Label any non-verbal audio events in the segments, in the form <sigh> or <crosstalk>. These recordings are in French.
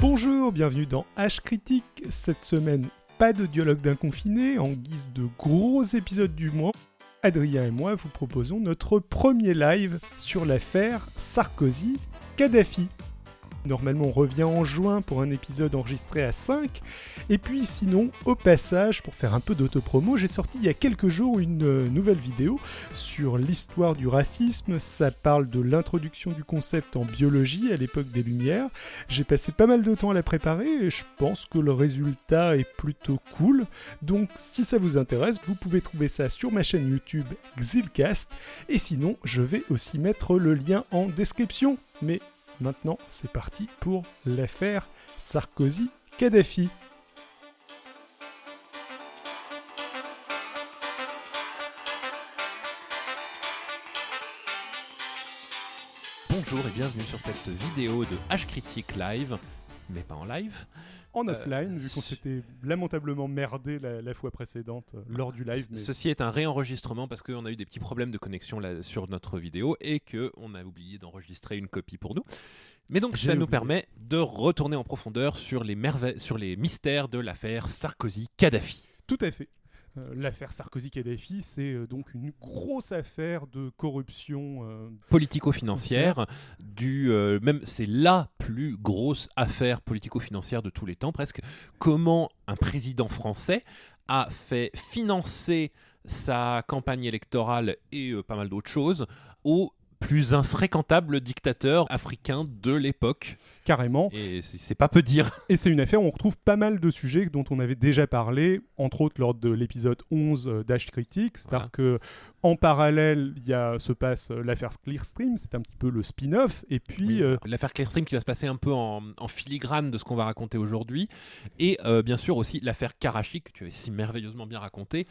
Bonjour, bienvenue dans H Critique. Cette semaine, pas de dialogue d'un confiné en guise de gros épisode du mois. Adrien et moi vous proposons notre premier live sur l'affaire Sarkozy-Kadhafi. Normalement, on revient en juin pour un épisode enregistré à 5. Et puis, sinon, au passage, pour faire un peu d'autopromo, j'ai sorti il y a quelques jours une euh, nouvelle vidéo sur l'histoire du racisme. Ça parle de l'introduction du concept en biologie à l'époque des Lumières. J'ai passé pas mal de temps à la préparer et je pense que le résultat est plutôt cool. Donc, si ça vous intéresse, vous pouvez trouver ça sur ma chaîne YouTube Xilcast. Et sinon, je vais aussi mettre le lien en description. Mais Maintenant, c'est parti pour l'affaire Sarkozy-Kadhafi. Bonjour et bienvenue sur cette vidéo de H Critique Live, mais pas en live. En offline, vu qu'on s'était lamentablement merdé la, fois précédente euh, lors du live. Ceci est un réenregistrement parce qu'on a eu des petits problèmes de connexion là, sur notre vidéo et qu'on a oublié d'enregistrer une copie pour nous. Mais donc ça nous permet de retourner en profondeur sur les, sur les mystères de l'affaire Sarkozy-Kadhafi. Tout à fait. Euh, l'affaire Sarkozy-Kadhafi, c'est euh, donc une grosse affaire de corruption euh, politico-financière. Du même, c'est la plus grosse affaire politico-financière de tous les temps, presque. Comment un président français a fait financer sa campagne électorale et pas mal d'autres choses au plus infréquentable dictateur africain de l'époque. Carrément. Et c'est pas peu dire. <laughs> Et c'est une affaire où on retrouve pas mal de sujets dont on avait déjà parlé, entre autres lors de l'épisode 11 euh, d'H Critique. C'est-à-dire que en parallèle, il y a, se passe euh, l'affaire Clearstream, c'est un petit peu le spin-off. Et puis. Euh, l'affaire Clearstream qui va se passer un peu en, filigrane de ce qu'on va raconter aujourd'hui. Et bien sûr aussi l'affaire Karachi, que tu as si merveilleusement bien raconté,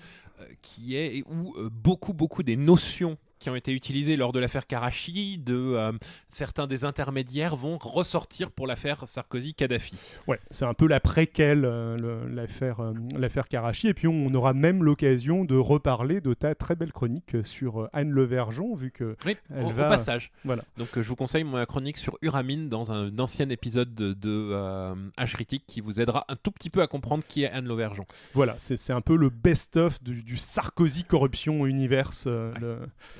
qui est où beaucoup, beaucoup des notions qui ont été utilisés lors de l'affaire Karachi, de euh, certains des intermédiaires vont ressortir pour l'affaire Sarkozy-Kadhafi. Ouais, c'est un peu la préquelle, euh, l'affaire, euh, l'affaire Karachi. Et puis on, aura même l'occasion de reparler de ta très belle chronique sur Anne Levergeon, vu que. Oui, au, passage. Voilà. Donc je vous conseille ma chronique sur Uramine dans un, ancien épisode de, de H qui vous aidera un tout petit peu à comprendre qui est Anne Levergeon. Voilà, c'est, un peu le best-of du, Sarkozy corruption universe.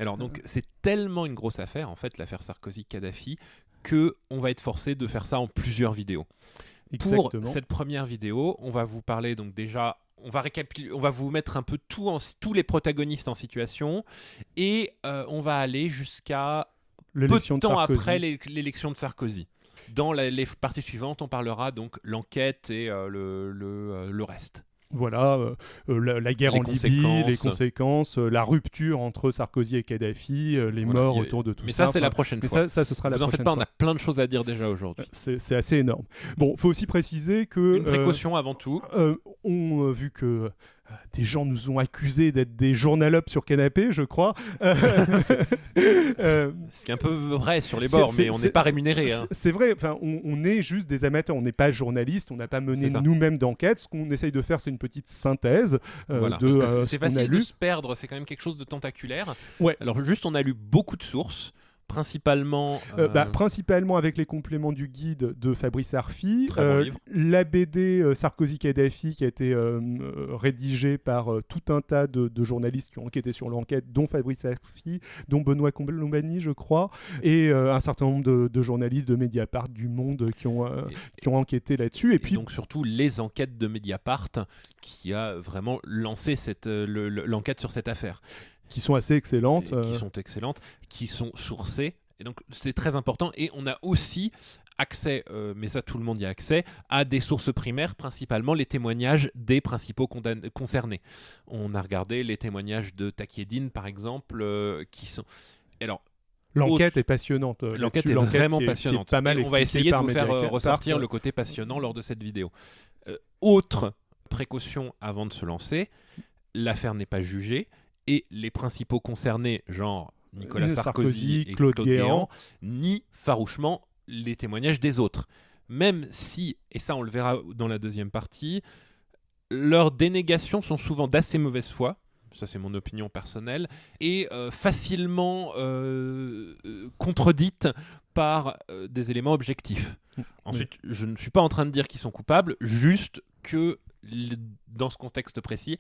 Alors donc c'est tellement une grosse affaire, en fait, l'affaire Sarkozy-Kadhafi, que on va être forcé de faire ça en plusieurs vidéos. Pour cette première vidéo, on va vous parler donc déjà on va, on va vous mettre un peu tout en, tous les protagonistes en situation et euh, on va aller jusqu'à peu de temps après l'élection de Sarkozy. Dans les parties suivantes, on parlera donc l'enquête et euh, le, le, euh, le, reste voilà, euh, euh, la, guerre en Libye, les conséquences, euh, la rupture entre Sarkozy et Kadhafi, les morts autour de tout ça. Mais ça, c'est la prochaine fois. Ça, ça, ce sera Vous la en faites pas, on a plein de choses à dire déjà aujourd'hui. C'est assez énorme. Bon, faut aussi préciser que... Une précaution avant tout. on, vu que des gens nous ont accusés d'être des journalopes sur canapé, je crois. <laughs> Euh, Ce qui est un peu vrai sur les bords, mais on n'est pas rémunéré. Hein. C'est vrai, enfin, on, est juste des amateurs, on n'est pas journaliste, on n'a pas mené nous-mêmes d'enquête. Ce qu'on essaye de faire, c'est une petite synthèse euh, de euh, C'est facile de se perdre, c'est quand même quelque chose de tentaculaire. Ouais. Alors juste, on a lu beaucoup de sources principalement euh, bah, principalement avec les compléments du guide de Fabrice Arfi. Euh, la BD euh, Sarkozy Kadhafi qui a été rédigée par tout un tas de, journalistes qui ont enquêté sur l'enquête dont Fabrice Arfi dont Benoît Colombani je crois et un certain nombre de, journalistes de Mediapart du Monde qui ont qui ont enquêté là-dessus. Et, puis donc surtout les enquêtes de Mediapart qui a vraiment lancé cette l'enquête sur cette affaire qui sont assez excellentes. Qui euh. sont excellentes, qui sont sourcées. Et donc c'est très important. Et on a aussi accès, euh, mais ça tout le monde y a accès, à des sources primaires, principalement les témoignages des principaux concernés. On a regardé les témoignages de Takiedine, par exemple, euh, qui sont... Alors, L'enquête est passionnante. L'enquête est vraiment passionnante. pas mal on va essayer de vous faire ressortir le côté passionnant lors de cette vidéo. autre précaution avant de se lancer, l'affaire n'est pas jugée et les principaux concernés, genre Nicolas Sarkozy, et Claude, Guéant, nient farouchement les témoignages des autres. Même si, et ça on le verra dans la deuxième partie, leurs dénégations sont souvent d'assez mauvaise foi, ça c'est mon opinion personnelle, et euh, facilement euh, euh, contredites par des éléments objectifs. Ensuite, je ne suis pas en train de dire qu'ils sont coupables, juste que dans ce contexte précis,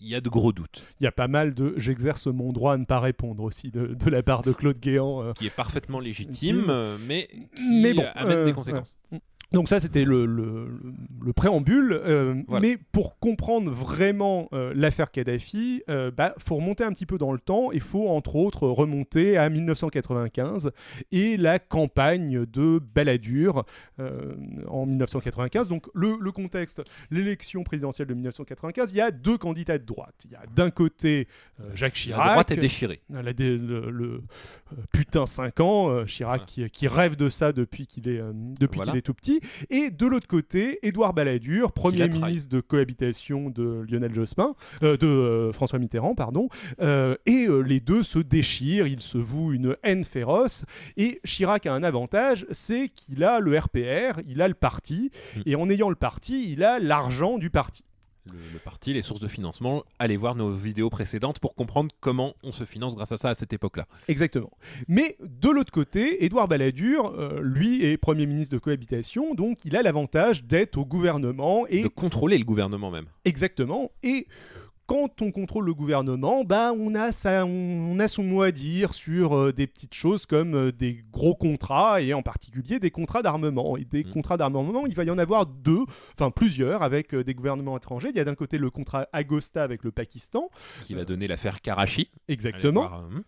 il y a de gros doutes. Il y a pas mal de j'exerce mon droit à ne pas répondre aussi de, la part de Claude Guéant. Euh, qui est parfaitement légitime, mais qui mais bon, amène des conséquences. Donc ça, c'était le, le, préambule. Euh, mais pour comprendre vraiment euh, l'affaire Kadhafi, il euh, bah, faut remonter un petit peu dans le temps. Il faut entre autres remonter à 1995 et la campagne de Balladur en 1995. Donc le, contexte, l'élection présidentielle de 1995, il y a deux candidats de droite. Il y a d'un côté Jacques Chirac. La droite est déchirée. le, putain 5 ans, Chirac qui, rêve de ça depuis qu'il est, depuis qu'il est tout petit. Et de l'autre côté, Édouard Balladur, premier ministre de cohabitation de Lionel Jospin, euh, de euh, François Mitterrand, pardon. Euh, et les deux se déchirent, ils se vouent une haine féroce. Et Chirac a un avantage, c'est qu'il a le RPR, il a le parti, mm. et en ayant le parti, il a l'argent du parti le, parti, les sources de financement. Allez voir nos vidéos précédentes pour comprendre comment on se finance grâce à ça à cette époque-là. Exactement. Mais de l'autre côté, Édouard Balladur, euh, lui, est Premier ministre de cohabitation, donc il a l'avantage d'être au gouvernement et... De contrôler le gouvernement même. Exactement. Et quand on contrôle le gouvernement, bah on a ça, on, a son mot à dire sur euh, des petites choses comme euh, des gros contrats et en particulier des contrats d'armement. Et des mmh. contrats d'armement, il va y en avoir deux, enfin plusieurs avec euh, des gouvernements étrangers. Il y a d'un côté le contrat Agosta avec le Pakistan, qui va donner l'affaire Karachi. Exactement. Mmh.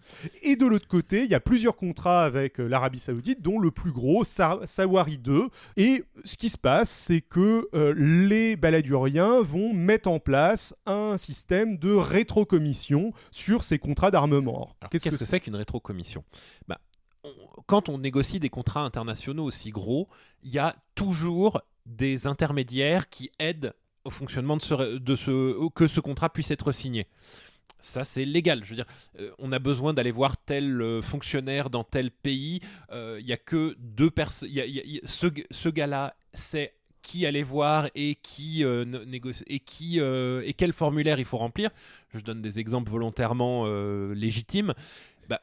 Et de l'autre côté, il y a plusieurs contrats avec l'Arabie Saoudite, dont le plus gros, Sawari 2. Et ce qui se passe, c'est que les baladuriens vont mettre en place un système de rétrocommission sur ces contrats d'armement. Qu'est-ce que c'est qu'une rétrocommission? Bah, Quand on négocie des contrats internationaux aussi gros, il y a toujours des intermédiaires qui aident au fonctionnement de ce, de ce, que ce contrat puisse être signé. Ça, c'est légal. Je veux dire, euh, on a besoin d'aller voir tel euh, fonctionnaire dans tel pays. Euh, il n'y a que deux personnes. Ce, ce gars-là c'est qui aller voir et qui euh, négocie et qui euh, et quel formulaire il faut remplir. Je donne des exemples volontairement euh, légitimes. Bah,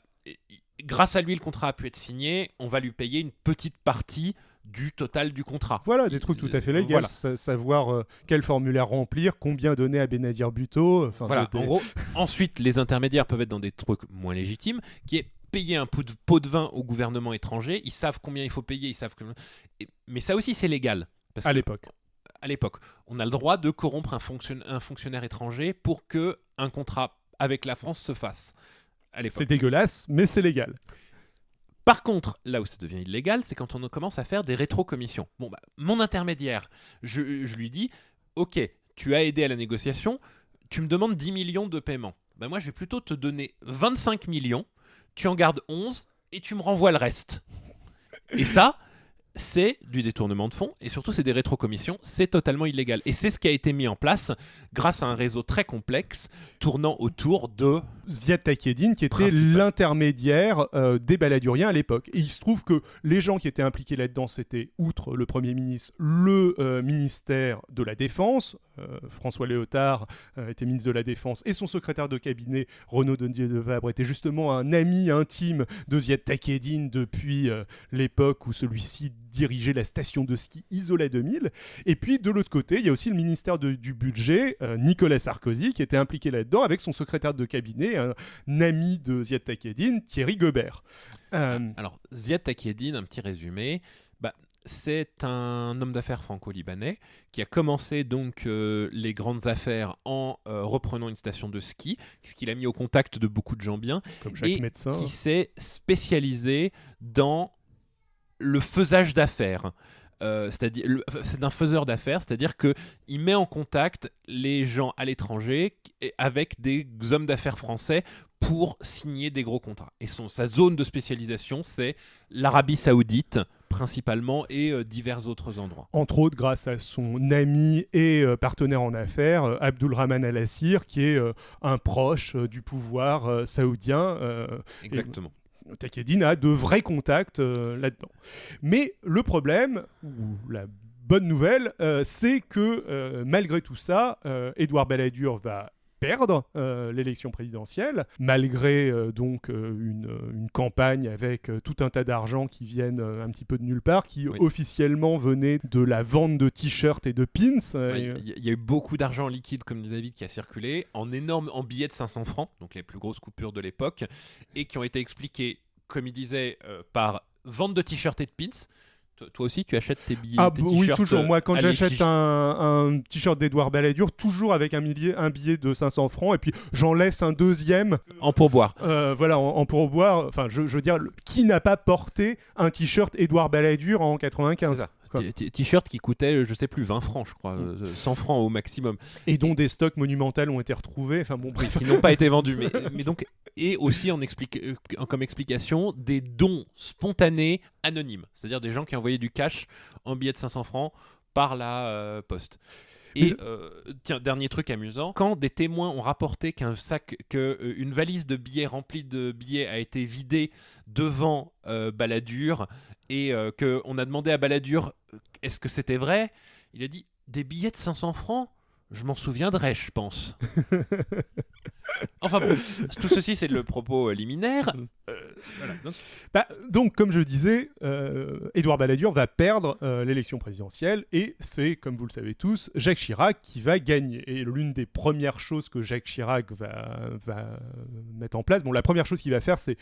grâce à lui, le contrat a pu être signé. On va lui payer une petite partie du total du contrat. Voilà, des trucs tout à fait légaux. savoir quel formulaire remplir, combien donner à Benadir Buteau. voilà, en gros. <laughs> ensuite, les intermédiaires peuvent être dans des trucs moins légitimes, qui est payer un pot de, pot de vin au gouvernement étranger. Ils savent combien il faut payer, ils savent que... Mais ça aussi, c'est légal à l'époque. À l'époque, on a le droit de corrompre un, fonctionnaire étranger pour que un contrat avec la France se fasse. C'est dégueulasse, mais c'est légal. Par contre, là où ça devient illégal, c'est quand on commence à faire des rétrocommissions. Bon, bah, mon intermédiaire, je, lui dis, ok, tu as aidé à la négociation, tu me demandes 10 millions de paiement. Bah, moi, je vais plutôt te donner 25 millions, tu en gardes 11 et tu me renvoies le reste. Et ça, c'est du détournement de fonds et surtout c'est des rétrocommissions, c'est totalement illégal. Et c'est ce qui a été mis en place grâce à un réseau très complexe tournant autour de Ziad Takedine qui était l'intermédiaire euh, des baladuriens à l'époque. Et il se trouve que les gens qui étaient impliqués là-dedans, c'était outre le Premier ministre, le euh, ministère de la Défense. Euh, François Léotard était ministre de la Défense et son secrétaire de cabinet, Renaud Dondier de Vabre, était justement un ami intime de Ziad Takedine depuis l'époque où celui-ci diriger la station de ski Isola 2000. Et puis de l'autre côté, il y a aussi le ministère du budget, Nicolas Sarkozy, qui était impliqué là-dedans avec son secrétaire de cabinet, un ami de Ziad Takedine, Thierry Gobert. Euh, Alors, Ziad Takedine, un petit résumé. Bah, c'est un homme d'affaires franco-libanais qui a commencé donc euh, les grandes affaires en reprenant une station de ski, ce qu'il a mis au contact de beaucoup de gens bien, Comme chaque et médecin. qui s'est spécialisé dans le faisage d'affaires. Euh, c'est-à-dire c'est un faiseur d'affaires, c'est-à-dire que il met en contact les gens à l'étranger avec des hommes d'affaires français pour signer des gros contrats. Et son, sa zone de spécialisation, c'est l'Arabie Saoudite principalement et euh, divers autres endroits. Entre autres grâce à son ami et euh, partenaire en affaires, Abdulrahman Al-Assir, qui est un proche du pouvoir saoudien. Exactement. Takedine a de vrais contacts euh, là-dedans. Mais le problème, ou la bonne nouvelle, euh, c'est que euh, malgré tout ça, Édouard Balladur va perdre l'élection présidentielle, malgré donc une, campagne avec tout un tas d'argent qui viennent un petit peu de nulle part, qui officiellement venait de la vente de t-shirts et de pins. Il y, a eu beaucoup d'argent liquide, comme dit David, qui a circulé, en énormes en billets de 500 francs, donc les plus grosses coupures de l'époque, et qui ont été expliquées, comme il disait, par vente de t-shirts et de pins. Toi aussi, tu achètes tes billets Ah tes oui, toujours. Moi, quand j'achète un, t-shirt d'Edouard Balladur, toujours avec un, millier, un billet de 500 francs, et puis j'en laisse un deuxième. En pourboire. Euh, voilà, en, pourboire. Enfin, je, je veux dire, qui n'a pas porté un t-shirt Edouard Balladur en 95 T-shirt qui coûtait, je sais plus, 20 francs, je crois, 100 mm. euh, francs au maximum. Et dont des stocks monumentaux ont été retrouvés. Enfin bon, bref. <laughs> Qui n'ont pas été vendus. Mais, mais, donc, et aussi en explique, euh, comme explication, des dons spontanés anonymes. C'est-à-dire des gens qui envoyaient du cash en billets de 500 francs par la euh, poste. Et tiens, dernier truc amusant, quand des témoins ont rapporté qu'un sac, qu'une valise de billets remplie de billets a été vidée devant euh, Balladur et qu'on a demandé à Balladur est-ce que c'était vrai? Il a dit Des billets de 500 francs? Je m'en souviendrai, je pense. <laughs> enfin bon, tout ceci c'est le propos liminaire. Mm. Euh, bah, donc. comme je le disais, euh, Édouard Balladur va perdre euh, l'élection présidentielle et c'est, comme vous le savez tous, Jacques Chirac qui va gagner. Et l'une des premières choses que Jacques Chirac va, va mettre en place, bon, la première chose qu'il va faire, c'est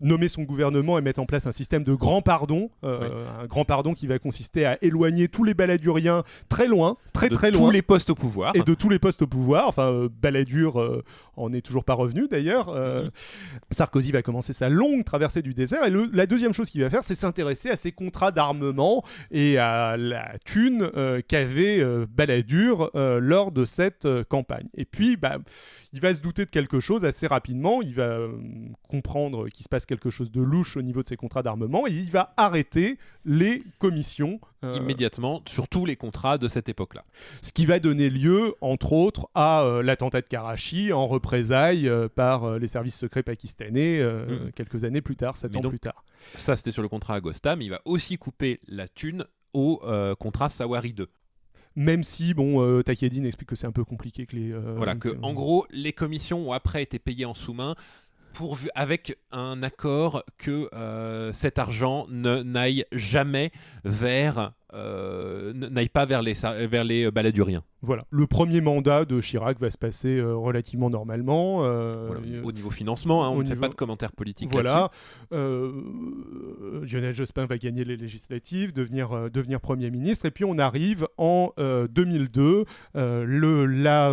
nommer son gouvernement et mettre en place un système de grand pardon, un grand pardon qui va consister à éloigner tous les baladuriens très loin, très très loin. De tous les postes au pouvoir. Et de tous les postes au pouvoir. Enfin, Balladur en est toujours pas revenu d'ailleurs. Mhm. Sarkozy va commencer sa longue traversée du désert. Et la deuxième chose qu'il va faire, c'est s'intéresser à ses contrats d'armement et à la thune euh, qu'avait euh, Balladur euh, lors de cette campagne. Et puis, bah, il va se douter de quelque chose assez rapidement. Il va comprendre qu'il se passe quelque chose de louche au niveau de ses contrats d'armement et il va arrêter les commissions. Immédiatement, sur tous les contrats de cette époque-là. Ce qui va donner lieu, entre autres, à l'attentat de Karachi en représailles par les services secrets pakistanais mm. quelques années plus tard, sept ans plus tard. Ça, c'était sur le contrat Agosta, mais il va aussi couper la thune au contrat Sawari 2 même si bon euh, explique que c'est un peu compliqué que les euh, voilà que en gros les commissions ont après été payées en sous-main pourvu avec un accord que euh, cet argent ne n'aille jamais vers euh, n'aille pas vers les, vers les baladuriens. Voilà. Le premier mandat de Chirac va se passer euh, relativement normalement. Euh, au niveau financement, hein, on ne fait pas de commentaires politiques Voilà. Lionel Jospin va gagner les législatives, devenir, devenir Premier ministre. Et puis on arrive en 2002, le, la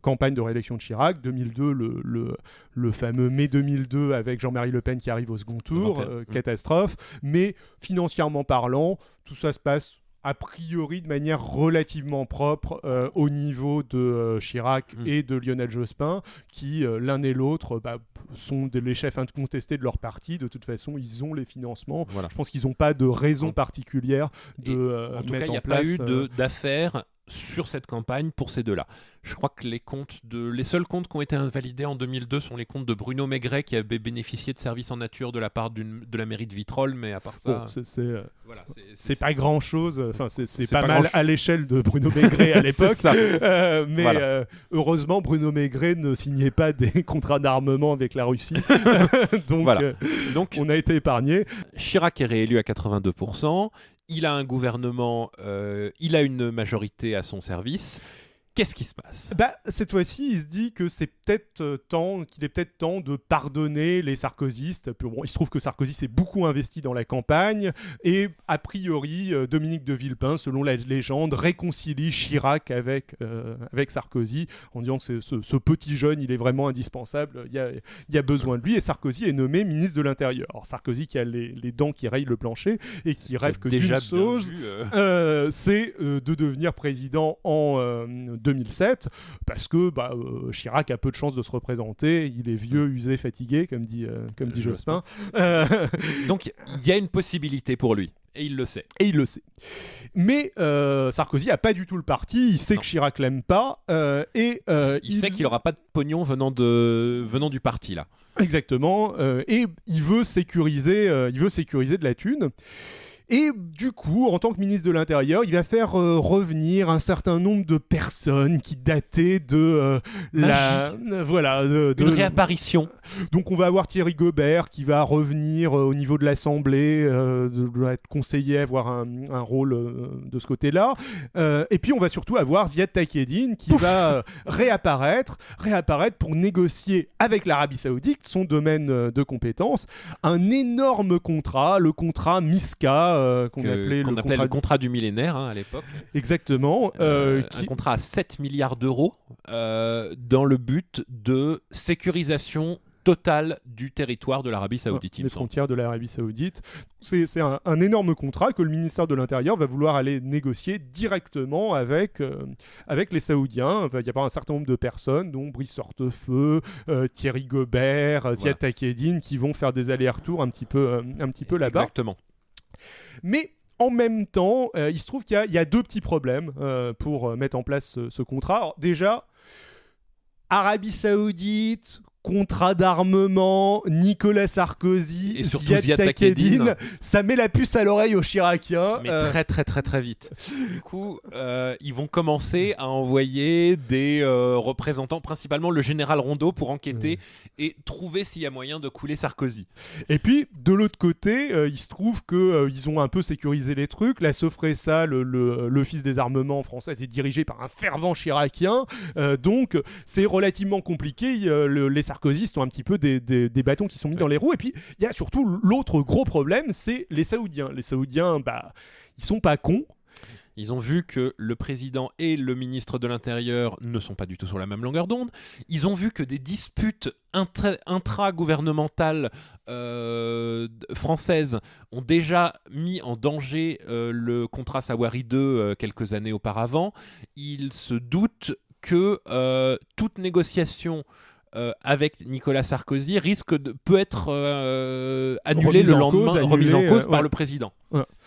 campagne de réélection de Chirac. 2002, le, le, le fameux mai 2002 avec Jean-Marie Le Pen qui arrive au second tour. Mmh. Catastrophe. Mais financièrement parlant, tout ça se passe a priori de manière relativement propre euh, au niveau de euh, Chirac mm. et de Lionel Jospin, qui euh, l'un et l'autre bah, sont les chefs incontestés de leur parti. De toute façon, ils ont les financements. Je pense qu'ils n'ont pas de raison particulière de en tout mettre cas, il n'y a pas eu d'affaires sur cette campagne pour ces deux-là. Je crois que les comptes de les seuls comptes qui ont été invalidés en 2002 sont les comptes de Bruno Maigret qui avait bénéficié de services en nature de la part de la mairie de Vitrolles, mais à part ça, c'est euh, voilà, pas grand chose. Enfin, c'est pas, mal à l'échelle de Bruno Maigret à <laughs> l'époque. Euh, mais euh, heureusement, Bruno Maigret ne signait pas des <laughs> contrats d'armement avec la Russie, <laughs> donc, donc on a été épargné. Chirac est réélu à 82% il a un gouvernement, euh, il a une majorité à son service. Qu'est-ce qui se passe? Bah, Cette fois-ci, il se dit que c'est peut-être euh, temps, qu'il est peut-être temps de pardonner les sarkozystes. Bon, il se trouve que Sarkozy s'est beaucoup investi dans la campagne et a priori, euh, Dominique de Villepin, selon la légende, réconcilie Chirac avec, euh, avec Sarkozy en disant que ce, ce, petit jeune, il est vraiment indispensable, il y a, il y a besoin de lui et Sarkozy est nommé ministre de l'Intérieur. Sarkozy qui a les, les, dents qui rayent le plancher et qui rêve que d'une chose, c'est de devenir président en 2007, parce que bah, euh, Chirac a peu de chances de se représenter, il est vieux, usé, fatigué, comme dit, euh, comme dit Jospin. Donc il y a une possibilité pour lui. Et il le sait. Et il le sait. Mais euh, Sarkozy a pas du tout le parti. Il sait que Chirac l'aime pas. et il, sait qu'il aura pas de pognon venant de venant du parti là. Exactement. et il veut sécuriser. il veut sécuriser de la thune. Et du coup, en tant que ministre de l'Intérieur, il va faire euh, revenir un certain nombre de personnes qui dataient de euh, la voilà de, une réapparition. Donc on va avoir Thierry Gobert qui va revenir au niveau de l'Assemblée, doit être conseiller, avoir un, un rôle de ce côté-là. et puis on va surtout avoir Ziad Takedine qui va réapparaître, réapparaître pour négocier avec l'Arabie Saoudite son domaine de compétences, un énorme contrat, le contrat Miska euh, qu'on appelait, le, contrat du millénaire hein, à l'époque. Exactement. Euh, euh, un contrat à 7 milliards d'euros dans le but de sécurisation totale du territoire de l'Arabie Saoudite. les frontières de l'Arabie Saoudite. C'est un, énorme contrat que le ministère de l'Intérieur va vouloir aller négocier directement avec, avec les Saoudiens. Il va y avoir un certain nombre de personnes, dont Brice Hortefeux, Thierry Gobert, Ziad Takedine, qui vont faire des allers-retours un petit peu, un petit peu là-bas. Exactement. Mais en même temps, euh, il se trouve qu'il y, a deux petits problèmes euh, pour euh, mettre en place ce, contrat. déjà, Arabie Saoudite, contrat d'armement, Nicolas Sarkozy, et Ziad Takedine, ça met la puce à l'oreille aux Chiraciens. Mais très très très très vite. du coup, ils vont commencer à envoyer des représentants, principalement le général Rondeau, pour enquêter et trouver s'il y a moyen de couler Sarkozy. Et puis, de l'autre côté, euh, il se trouve qu'ils euh, ils ont un peu sécurisé les trucs. La Sofresa, l'Office des armements français, est dirigé par un fervent chiracien. Euh, donc, c'est relativement compliqué. les sarkozystes ont un petit peu des, bâtons qui sont mis dans les roues. Et puis, il y a surtout l'autre gros problème, c'est les Saoudiens. Les Saoudiens, bah, ils sont pas cons. Ils ont vu que le président et le ministre de l'Intérieur ne sont pas du tout sur la même longueur d'onde. Ils ont vu que des disputes intra-gouvernementales euh, françaises ont déjà mis en danger euh, le contrat Sawari 2 euh, quelques années auparavant. Ils se doutent que toute négociation euh, avec Nicolas Sarkozy risque de peut être euh, annulé le lendemain, remise en cause par le président.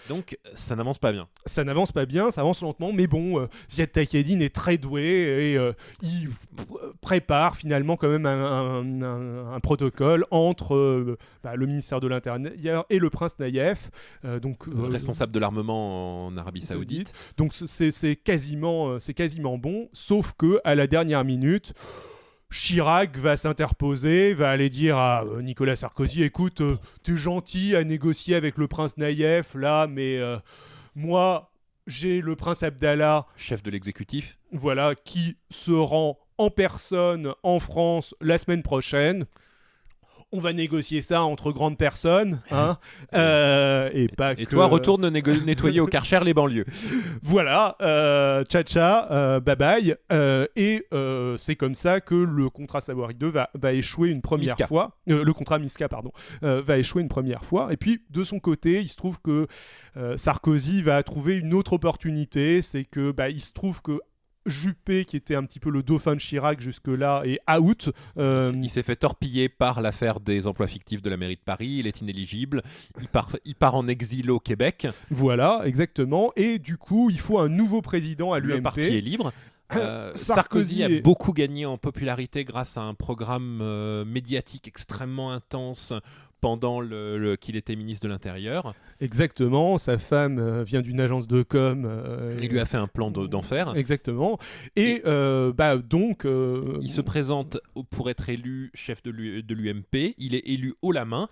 Donc ça n'avance pas bien. Ça n'avance pas bien, ça avance lentement, mais bon, euh, Ziad Takedine est très doué et il prépare finalement quand même un, protocole entre bah, le ministère de l'Intérieur et le prince Naïef, donc responsable de l'armement en Arabie Saoudite. Donc c'est quasiment, c'est quasiment bon, sauf que à la dernière minute. Chirac va s'interposer, va aller dire à euh, Nicolas Sarkozy écoute, euh, t'es gentil à négocier avec le prince Naïef là, mais euh, moi j'ai le prince Abdallah, chef de l'exécutif, voilà, qui se rend en personne en France la semaine prochaine on va négocier ça entre grandes personnes, hein, euh, et pas et toi, retourne nettoyer au Karcher les banlieues. <laughs> Voilà, euh, tcha euh, bye bye, euh, et c'est comme ça que le contrat Savory 2 va, va échouer une première fois. le contrat Miska, pardon, va échouer une première fois. Et puis, de son côté, il se trouve que Sarkozy va trouver une autre opportunité, c'est que bah, il se trouve que Juppé, qui était un petit peu le dauphin de Chirac jusque-là, est out. Euh, il s'est fait torpiller par l'affaire des emplois fictifs de la mairie de Paris. Il est inéligible. Il part, il part en exil au Québec. Voilà, exactement. Et du coup, il faut un nouveau président à l'UMP. Le parti est libre. Euh, Sarkozy, a beaucoup gagné en popularité grâce à un programme euh, médiatique extrêmement intense pendant le, qu'il était ministre de l'Intérieur. Exactement, sa femme euh, vient d'une agence de com. Euh, il lui a fait un plan d'enfer. Exactement. Et, euh, bah, donc... Il se présente pour être élu chef de l'UMP, il est élu haut la main.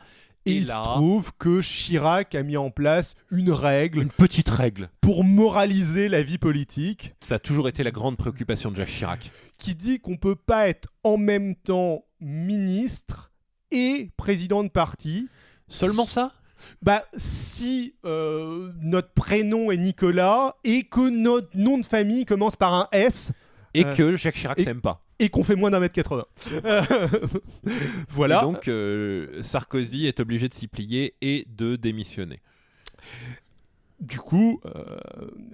Et, il se trouve que Chirac a mis en place une règle. Une petite règle. Pour moraliser la vie politique. Ça a toujours été la grande préoccupation de Jacques Chirac. Qui dit qu'on peut pas être en même temps ministre et président de parti. Seulement ça? Bah, si euh, notre prénom est Nicolas et que notre nom de famille commence par un S. Et euh, que Jacques Chirac n'aime pas. Et qu'on fait moins d'un mètre 80. <laughs> voilà. Et donc, euh, Sarkozy est obligé de s'y plier et de démissionner du coup, euh,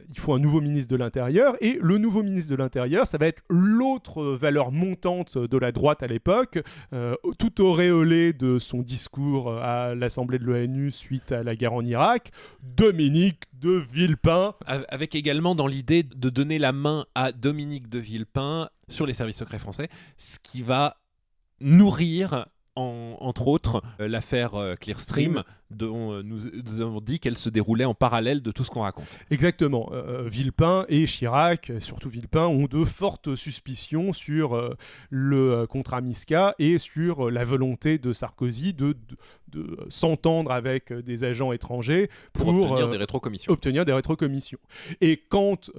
il faut un nouveau ministre de l'Intérieur. Et le nouveau ministre de l'Intérieur, ça va être l'autre valeur montante de la droite à l'époque, euh, tout auréolé de son discours à l'Assemblée de l'ONU suite à la guerre en Irak, Dominique de Villepin. Avec également dans l'idée de donner la main à Dominique de Villepin sur les services secrets français, ce qui va nourrir entre autres, euh, l'affaire Clearstream, dont euh, nous, avons dit qu'elle se déroulait en parallèle de tout ce qu'on raconte. Exactement. Euh, euh, Villepin et Chirac, surtout Villepin, ont de fortes suspicions sur le contrat Misca et sur la volonté de Sarkozy de, de, s'entendre avec des agents étrangers pour, obtenir des rétrocommissions. Obtenir des rétrocommissions. Et quand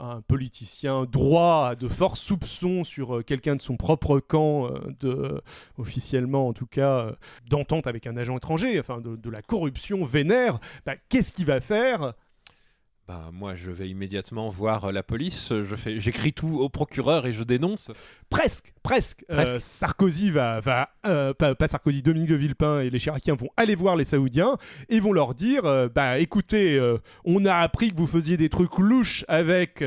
un politicien droit a de forts soupçons sur quelqu'un de son propre camp, de, officiellement en tout cas, d'entente avec un agent étranger, enfin de de, la corruption vénère, bah, qu'est-ce qu'il va faire? Bah, moi, je vais immédiatement voir euh, la police. Je fais, j'écris tout au procureur et je dénonce. Presque, presque. Euh, Sarkozy va, va euh, pas, Sarkozy, Dominique de Villepin et les Chiraciens vont aller voir les Saoudiens et vont leur dire, bah écoutez, on a appris que vous faisiez des trucs louches avec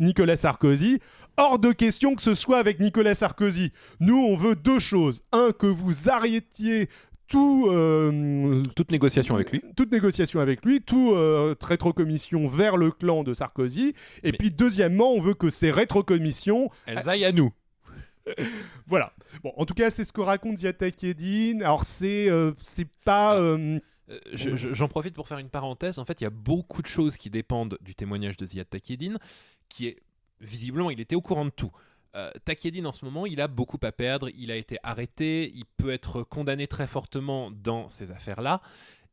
Nicolas Sarkozy. Hors de question que ce soit avec Nicolas Sarkozy. Nous, on veut deux choses. Un, que vous arrêtiez tout, euh, toute négociation avec lui. Toute négociation avec lui, tout euh, rétrocommission vers le clan de Sarkozy. Et puis deuxièmement, on veut que ces rétrocommissions... Elles aillent à nous. <laughs> voilà. Bon, en tout cas, c'est ce que raconte Ziata Kedin. Alors, c'est euh, c'est pas... J'en profite pour faire une parenthèse. En fait, il y a beaucoup de choses qui dépendent du témoignage de Ziad Takedine, qui est visiblement, il était au courant de tout. Euh, en ce moment, il a beaucoup à perdre, il a été arrêté, il peut être condamné très fortement dans ces affaires-là,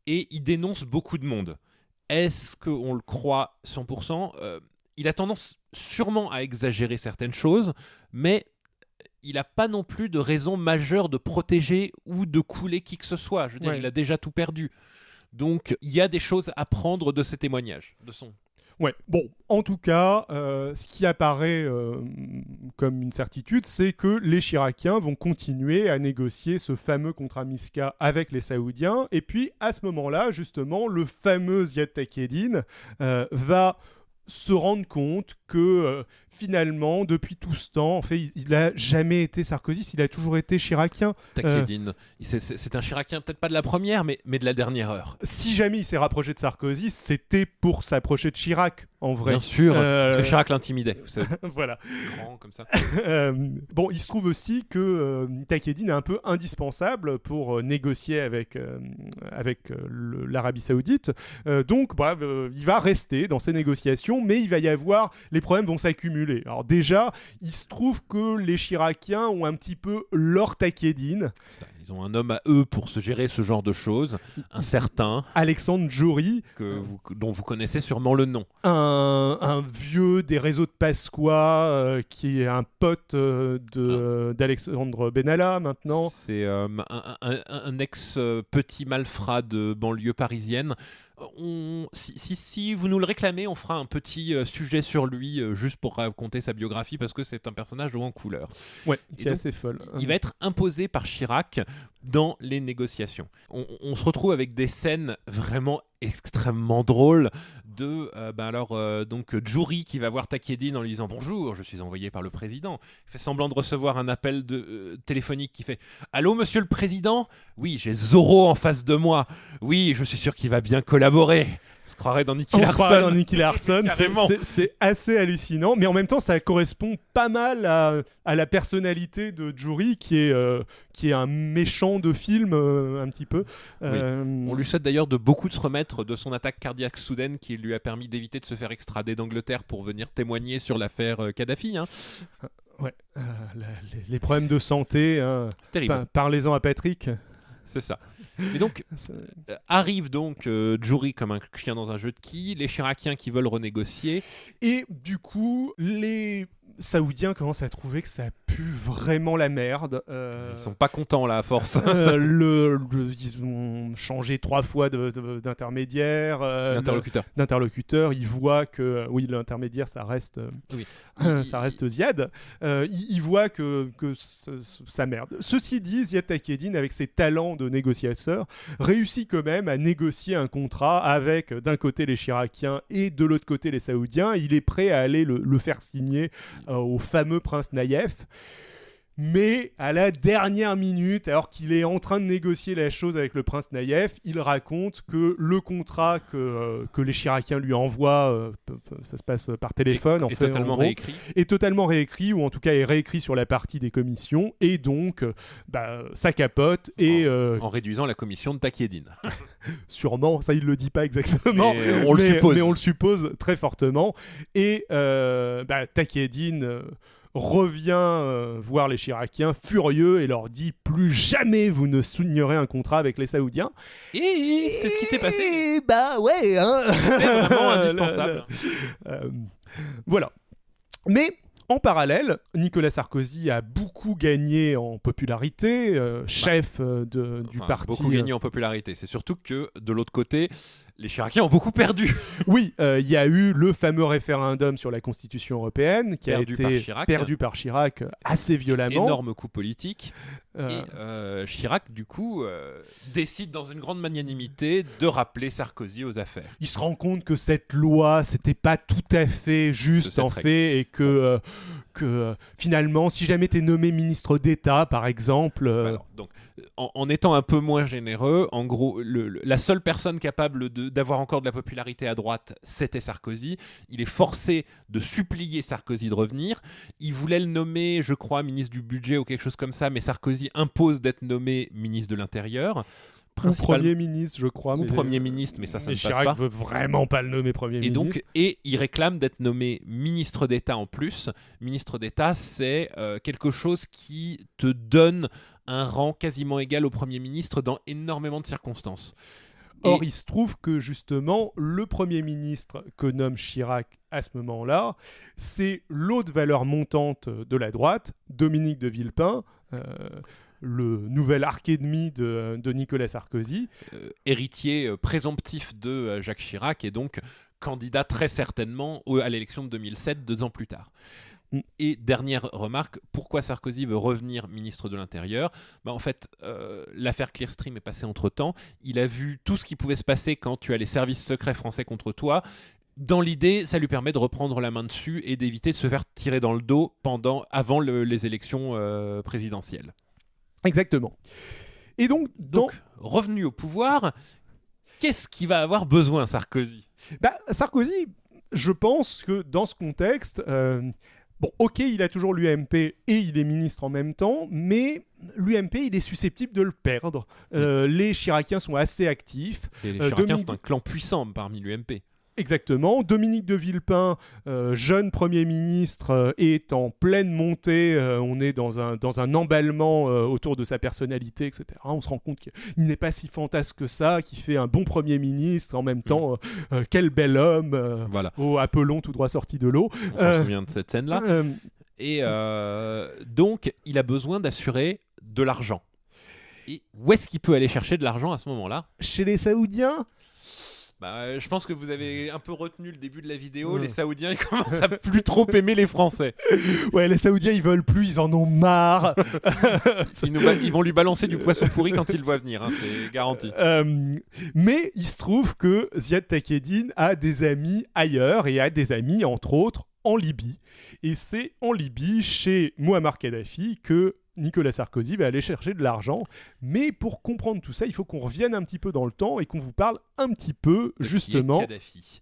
et il dénonce beaucoup de monde. Est-ce qu'on le croit 100% euh, Il a tendance sûrement à exagérer certaines choses, mais il n'a pas non plus de raison majeure de protéger ou de couler qui que ce soit. Je veux dire, il a déjà tout perdu. Donc, il y a des choses à prendre de ces témoignages, de son Ouais, bon, en tout cas, euh, ce qui apparaît euh, comme une certitude, c'est que les Chiraciens vont continuer à négocier ce fameux contrat Miska avec les Saoudiens. Et puis, à ce moment-là, justement, le fameux Ziad Takedine euh, va se rendre compte que finalement, depuis tout ce temps, en fait, il n'a jamais été sarkozyste, il a toujours été chiracien. Takedine, c'est un chiracien, peut-être pas de la première, mais, mais de la dernière heure. Si jamais il s'est rapproché de Sarkozy, c'était pour s'approcher de Chirac en vrai. Bien sûr, euh, parce que Chirac l'intimidait. <laughs> voilà. Grand ça. <laughs> Euh, bon, il se trouve aussi que euh, est un peu indispensable pour euh, négocier avec, avec l'Arabie Saoudite. donc, bah, il va rester dans ces négociations, mais il va y avoir. Les problèmes vont s'accumuler. Alors, déjà, il se trouve que les Chiraciens ont un petit peu leur Takedine. Ils ont un homme à eux pour se gérer ce genre de choses, un certain Alexandre Jory, que dont vous connaissez sûrement le nom. Un, vieux des réseaux de Pasqua euh, qui est un pote euh, de, ah. d'Alexandre Benalla maintenant. C'est euh, un, un ex petit malfrat de banlieue parisienne si, vous nous le réclamez, on fera un petit euh, sujet sur lui euh, juste pour raconter sa biographie parce que c'est un personnage de en couleur. Ouais, qui est assez folle. Il va être imposé par Chirac dans les négociations. On, se retrouve avec des scènes vraiment extrêmement drôles de euh, ben alors euh, donc Jury qui va voir Takedine en lui disant bonjour je suis envoyé par le président. Il fait semblant de recevoir un appel de, euh, téléphonique qui fait allô monsieur le président? Oui j'ai Zoro en face de moi. Oui je suis sûr qu'il va bien collaborer on se croirait dans Nicky Larson. <laughs> C'est assez hallucinant, mais en même temps, ça correspond pas mal à, la personnalité de Jury, qui est, euh, qui est un méchant de film, euh, un petit peu. Euh, On lui souhaite d'ailleurs de beaucoup de se remettre de son attaque cardiaque soudaine qui lui a permis d'éviter de se faire extrader d'Angleterre pour venir témoigner sur l'affaire Kadhafi. Hein. Ouais, les, problèmes de santé. Hein. Parlez-en à Patrick. C'est ça. Et donc, euh, arrive donc euh, Jury comme un chien dans un jeu de qui, les Chiraciens qui veulent renégocier. Et du coup, les Saoudiens commencent à trouver que ça pue vraiment la merde. Euh, ils sont pas contents là à force. Euh, <laughs> le, ils ont changé trois fois d'intermédiaire. Euh, d'interlocuteur. Ils voient que oui l'intermédiaire ça reste ça reste Ziad. ils, voient que, que ça merde. Ceci dit, Ziad Takedine avec ses talents de négociateur réussit quand même à négocier un contrat avec d'un côté les Chiraciens et de l'autre côté les Saoudiens. Il est prêt à aller le, le faire signer euh, au fameux prince Naïef. Mais à la dernière minute, alors qu'il est en train de négocier la chose avec le prince Naïef, il raconte que le contrat que, euh, que les Chiraciens lui envoient, euh, ça se passe par téléphone, en est totalement réécrit. est totalement réécrit, ou en tout cas est réécrit sur la partie des commissions, et donc bah, ça capote. Et, en, réduisant la commission de Takiedine. <laughs> Sûrement, ça il le dit pas exactement, mais on, le suppose. mais on le suppose très fortement. Et bah, Takiedine revient euh, voir les Chiraciens furieux et leur dit plus jamais vous ne signerez un contrat avec les Saoudiens. Et c'est ce qui s'est passé. Bah ouais, hein. vraiment indispensable. <laughs> Euh, voilà. Mais en parallèle, Nicolas Sarkozy a beaucoup gagné en popularité, euh, bah, chef de, du parti. Beaucoup gagné en popularité. C'est surtout que de l'autre côté, les Chiraciens ont beaucoup perdu. <laughs> Oui, euh, il y a eu le fameux référendum sur la Constitution européenne qui a été perdu par Chirac assez violemment. Énorme coup politique. Euh. Et euh, Chirac, du coup, décide dans une grande magnanimité de rappeler Sarkozy aux affaires. Il se rend compte que cette loi, c'était pas tout à fait juste en fait, et que que finalement, si jamais tu es nommé ministre d'État, par exemple. donc, en, étant un peu moins généreux, en gros, la seule personne capable d'avoir encore de la popularité à droite, c'était Sarkozy. Il est forcé de supplier Sarkozy de revenir. Il voulait le nommer, je crois, ministre du budget ou quelque chose comme ça, mais Sarkozy impose d'être nommé ministre de l'Intérieur. Ou Premier ministre, je crois. Ou Premier ministre, mais ça, ça ne Chirac passe pas. veut vraiment pas le nommer Premier et ministre. Donc, et il réclame d'être nommé ministre d'État en plus. Ministre d'État, c'est euh, quelque chose qui te donne un rang quasiment égal au Premier ministre dans énormément de circonstances. Or, il se trouve que justement, le Premier ministre que nomme Chirac à ce moment-là, c'est l'autre valeur montante de la droite, Dominique de Villepin. Euh, le nouvel arc ennemi de, Nicolas Sarkozy. Euh, héritier euh, présomptif de Jacques Chirac et donc candidat très certainement à l'élection de 2007, deux ans plus tard. Mm. Et dernière remarque, pourquoi Sarkozy veut revenir ministre de l'Intérieur? Bah, En fait, euh, l'affaire Clearstream est passée entre-temps. Il a vu tout ce qui pouvait se passer quand tu as les services secrets français contre toi. Dans l'idée, ça lui permet de reprendre la main dessus et d'éviter de se faire tirer dans le dos pendant, avant les élections euh, présidentielles. Exactement. Et donc, donc revenu au pouvoir, qu'est-ce qui va avoir besoin Sarkozy? Bah, Sarkozy, je pense que dans ce contexte, euh, Bon, ok, il a toujours l'UMP et il est ministre en même temps, mais l'UMP, il est susceptible de le perdre. Euh, les Chiraciens sont assez actifs. les euh, Chiraciens sont un clan puissant parmi l'UMP. Exactement. Dominique de Villepin, euh, jeune Premier ministre, euh, est en pleine montée. Euh, on est dans un, dans un emballement autour de sa personnalité, etc. On se rend compte qu'il n'est pas si fantasque que ça, qu'il fait un bon Premier ministre. En même temps, quel bel homme. voilà. Au Apollon tout droit sorti de l'eau. On se souvient de cette scène-là. Et donc, il a besoin d'assurer de l'argent. Et où est-ce qu'il peut aller chercher de l'argent à ce moment-là? Chez les Saoudiens? Bah, je pense que vous avez un peu retenu le début de la vidéo. Les Saoudiens, <laughs> ils commencent à plus trop aimer les Français. <laughs> Ouais, les Saoudiens, ils veulent plus, ils en ont marre. <laughs> ils, vont lui balancer du poisson pourri quand il voit venir, hein, c'est garanti. Euh, mais il se trouve que Ziad Takedine a des amis ailleurs et a des amis, entre autres, en Libye. Et c'est en Libye, chez Muammar Kadhafi, que Nicolas Sarkozy va aller chercher de l'argent. Mais pour comprendre tout ça, il faut qu'on revienne un petit peu dans le temps et qu'on vous parle un petit peu justement. Kadhafi?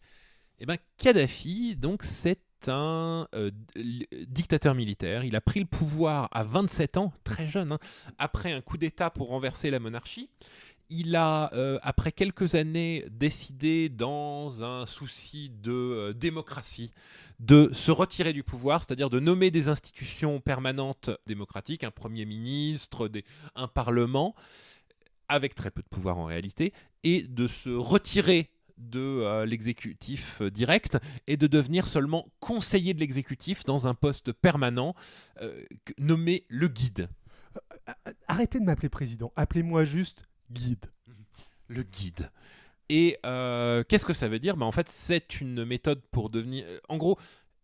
Eh ben Kadhafi, donc c'est un euh, dictateur militaire. Il a pris le pouvoir à 27 ans, très jeune, hein, après un coup d'État pour renverser la monarchie il a, euh, après quelques années, décidé, dans un souci de euh, démocratie, de se retirer du pouvoir, c'est-à-dire de nommer des institutions permanentes démocratiques, un Premier ministre, un Parlement, avec très peu de pouvoir en réalité, et de se retirer de euh, l'exécutif direct et de devenir seulement conseiller de l'exécutif dans un poste permanent nommé le guide. Arrêtez de m'appeler président, appelez-moi juste guide. Le guide. Et euh, qu'est-ce que ça veut dire? Bah, En fait, c'est une méthode pour devenir... Euh, en gros,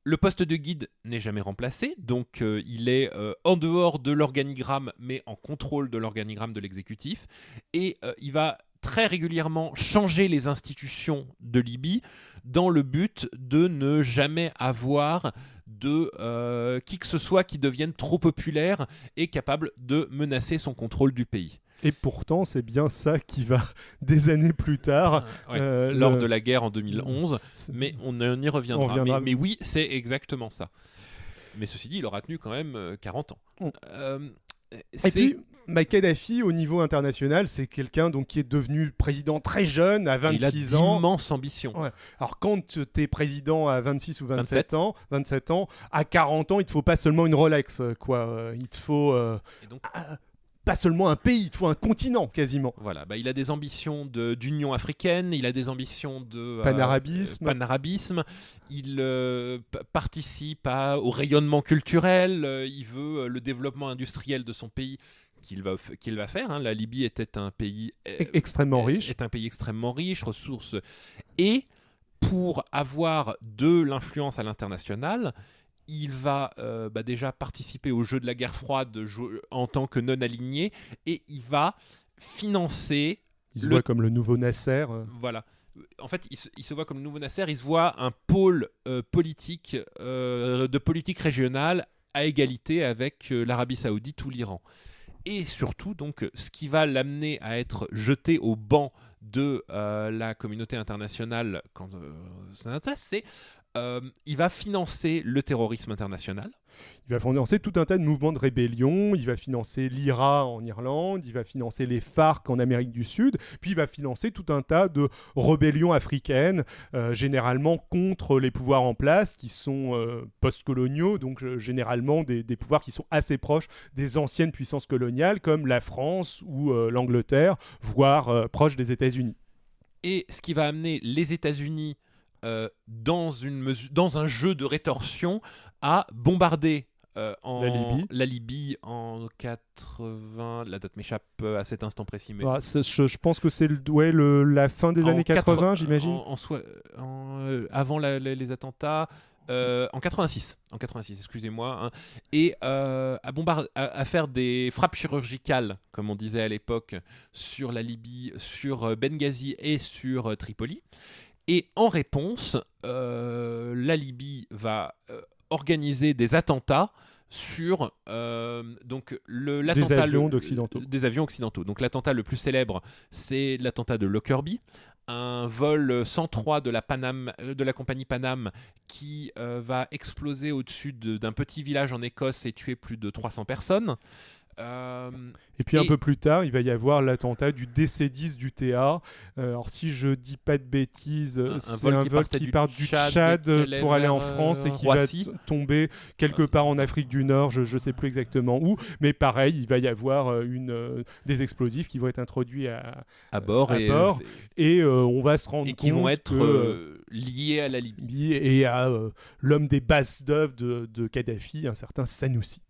le poste de guide n'est jamais remplacé, donc euh, il est en dehors de l'organigramme, mais en contrôle de l'organigramme de l'exécutif. Et il va très régulièrement changer les institutions de Libye dans le but de ne jamais avoir de qui que ce soit qui devienne trop populaire et capable de menacer son contrôle du pays. Et pourtant, c'est bien ça qui va, <laughs> des années plus tard, euh, lors de la guerre en 2011, mais on, y reviendra. Mais, oui, c'est exactement ça. Mais ceci dit, il aura tenu quand même 40 euh, ans. et puis, Mike Kadhafi, au niveau international, c'est quelqu'un donc qui est devenu président très jeune, à 26 ans. Il a d'immenses ambitions. Alors quand tu es président à 26 ou 27, ans, 27 ans, à 40 ans, il te faut pas seulement une Rolex, quoi. Il te faut pas seulement un pays, il faut un continent quasiment. Voilà, bah, il a des ambitions d'union africaine, il a des ambitions de euh, panarabisme. panarabisme. Il euh, participe au rayonnement culturel, euh, il veut le développement industriel de son pays qu'il va, qu'il va faire. Hein. La Libye était un pays extrêmement riche. Est un pays extrêmement riche, ressources. Et pour avoir de l'influence à l'international, il va euh, bah, déjà participer au jeu de la guerre froide en tant que non aligné et il va financer. Il se voit comme le nouveau Nasser. Euh. Voilà. En fait, il se, voit comme le nouveau Nasser. Il se voit un pôle euh, politique de politique régionale à égalité avec l'Arabie Saoudite ou l'Iran. Et surtout, donc, ce qui va l'amener à être jeté au banc de la communauté internationale quand c'est euh, il va financer le terrorisme international. Il va financer tout un tas de mouvements de rébellion. Il va financer l'IRA en Irlande. Il va financer les FARC en Amérique du Sud. Puis il va financer tout un tas de rébellions africaines, euh, généralement contre les pouvoirs en place, qui sont euh, post-coloniaux, donc généralement des, des, pouvoirs qui sont assez proches des anciennes puissances coloniales, comme la France ou l'Angleterre, voire proches des États-Unis. Et ce qui va amener les États-Unis euh, dans, une dans un jeu de rétorsion à bombarder euh, en la Libye. en 80. La date m'échappe euh, à cet instant précis. Mais... Ah, je, pense que c'est le, la fin des années 80, j'imagine. En, en, avant les attentats. en 86, en 86, excusez-moi, hein. et à, à, faire des frappes chirurgicales, comme on disait à l'époque, sur la Libye, sur Benghazi et sur Tripoli. Et en réponse, euh, la Libye va euh, organiser des attentats sur euh, donc le des avions occidentaux. Des avions occidentaux. Donc l'attentat le plus célèbre, c'est l'attentat de Lockerbie, un vol 103 de la, de la compagnie Panam qui va exploser au-dessus d'un petit village en Écosse et tuer plus de 300 personnes. Euh, et puis un peu plus tard, il va y avoir l'attentat du DC-10 du TA. Euh, alors si je dis pas de bêtises, c'est un, vol qui, part du Tchad, pour aller en France et qui va tomber quelque part en Afrique du Nord, je ne sais plus exactement où. Mais pareil, il va y avoir euh, une, des explosifs qui vont être introduits à, à bord. et, bord et on va se rendre et compte qui vont être liés à la Libye. Et à l'homme des bases d'œuvre de, de Kadhafi, un certain Sanoussi.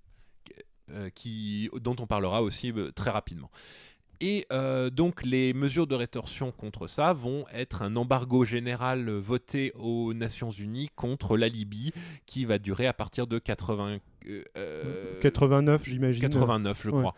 Euh, dont on parlera aussi euh, très rapidement. Et euh, donc les mesures de rétorsion contre ça vont être un embargo général voté aux Nations Unies contre la Libye qui va durer à partir de 80, 89, euh, j'imagine. 89, je crois.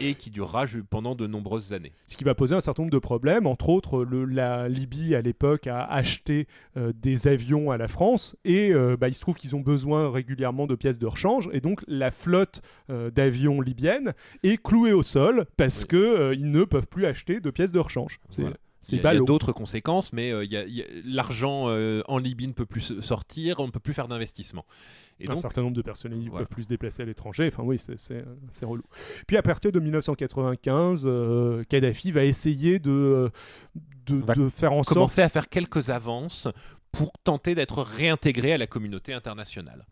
Et qui durera pendant de nombreuses années. Ce qui va poser un certain nombre de problèmes. Entre autres, le, la Libye, à l'époque, a acheté euh, des avions à la France. Et euh, bah, il se trouve qu'ils ont besoin régulièrement de pièces de rechange. Et donc, la flotte d'avions libyenne est clouée au sol parce qu'ils ne peuvent plus acheter de pièces de rechange. Il y a, d'autres conséquences, mais l'argent en Libye ne peut plus sortir, on ne peut plus faire d'investissement. Et un certain nombre de personnes ne peuvent plus se déplacer à l'étranger. Enfin oui, c'est relou. Puis à partir de 1995, euh, Kadhafi va essayer de, de, faire en sorte... Commencer à faire quelques avances pour tenter d'être réintégré à la communauté internationale.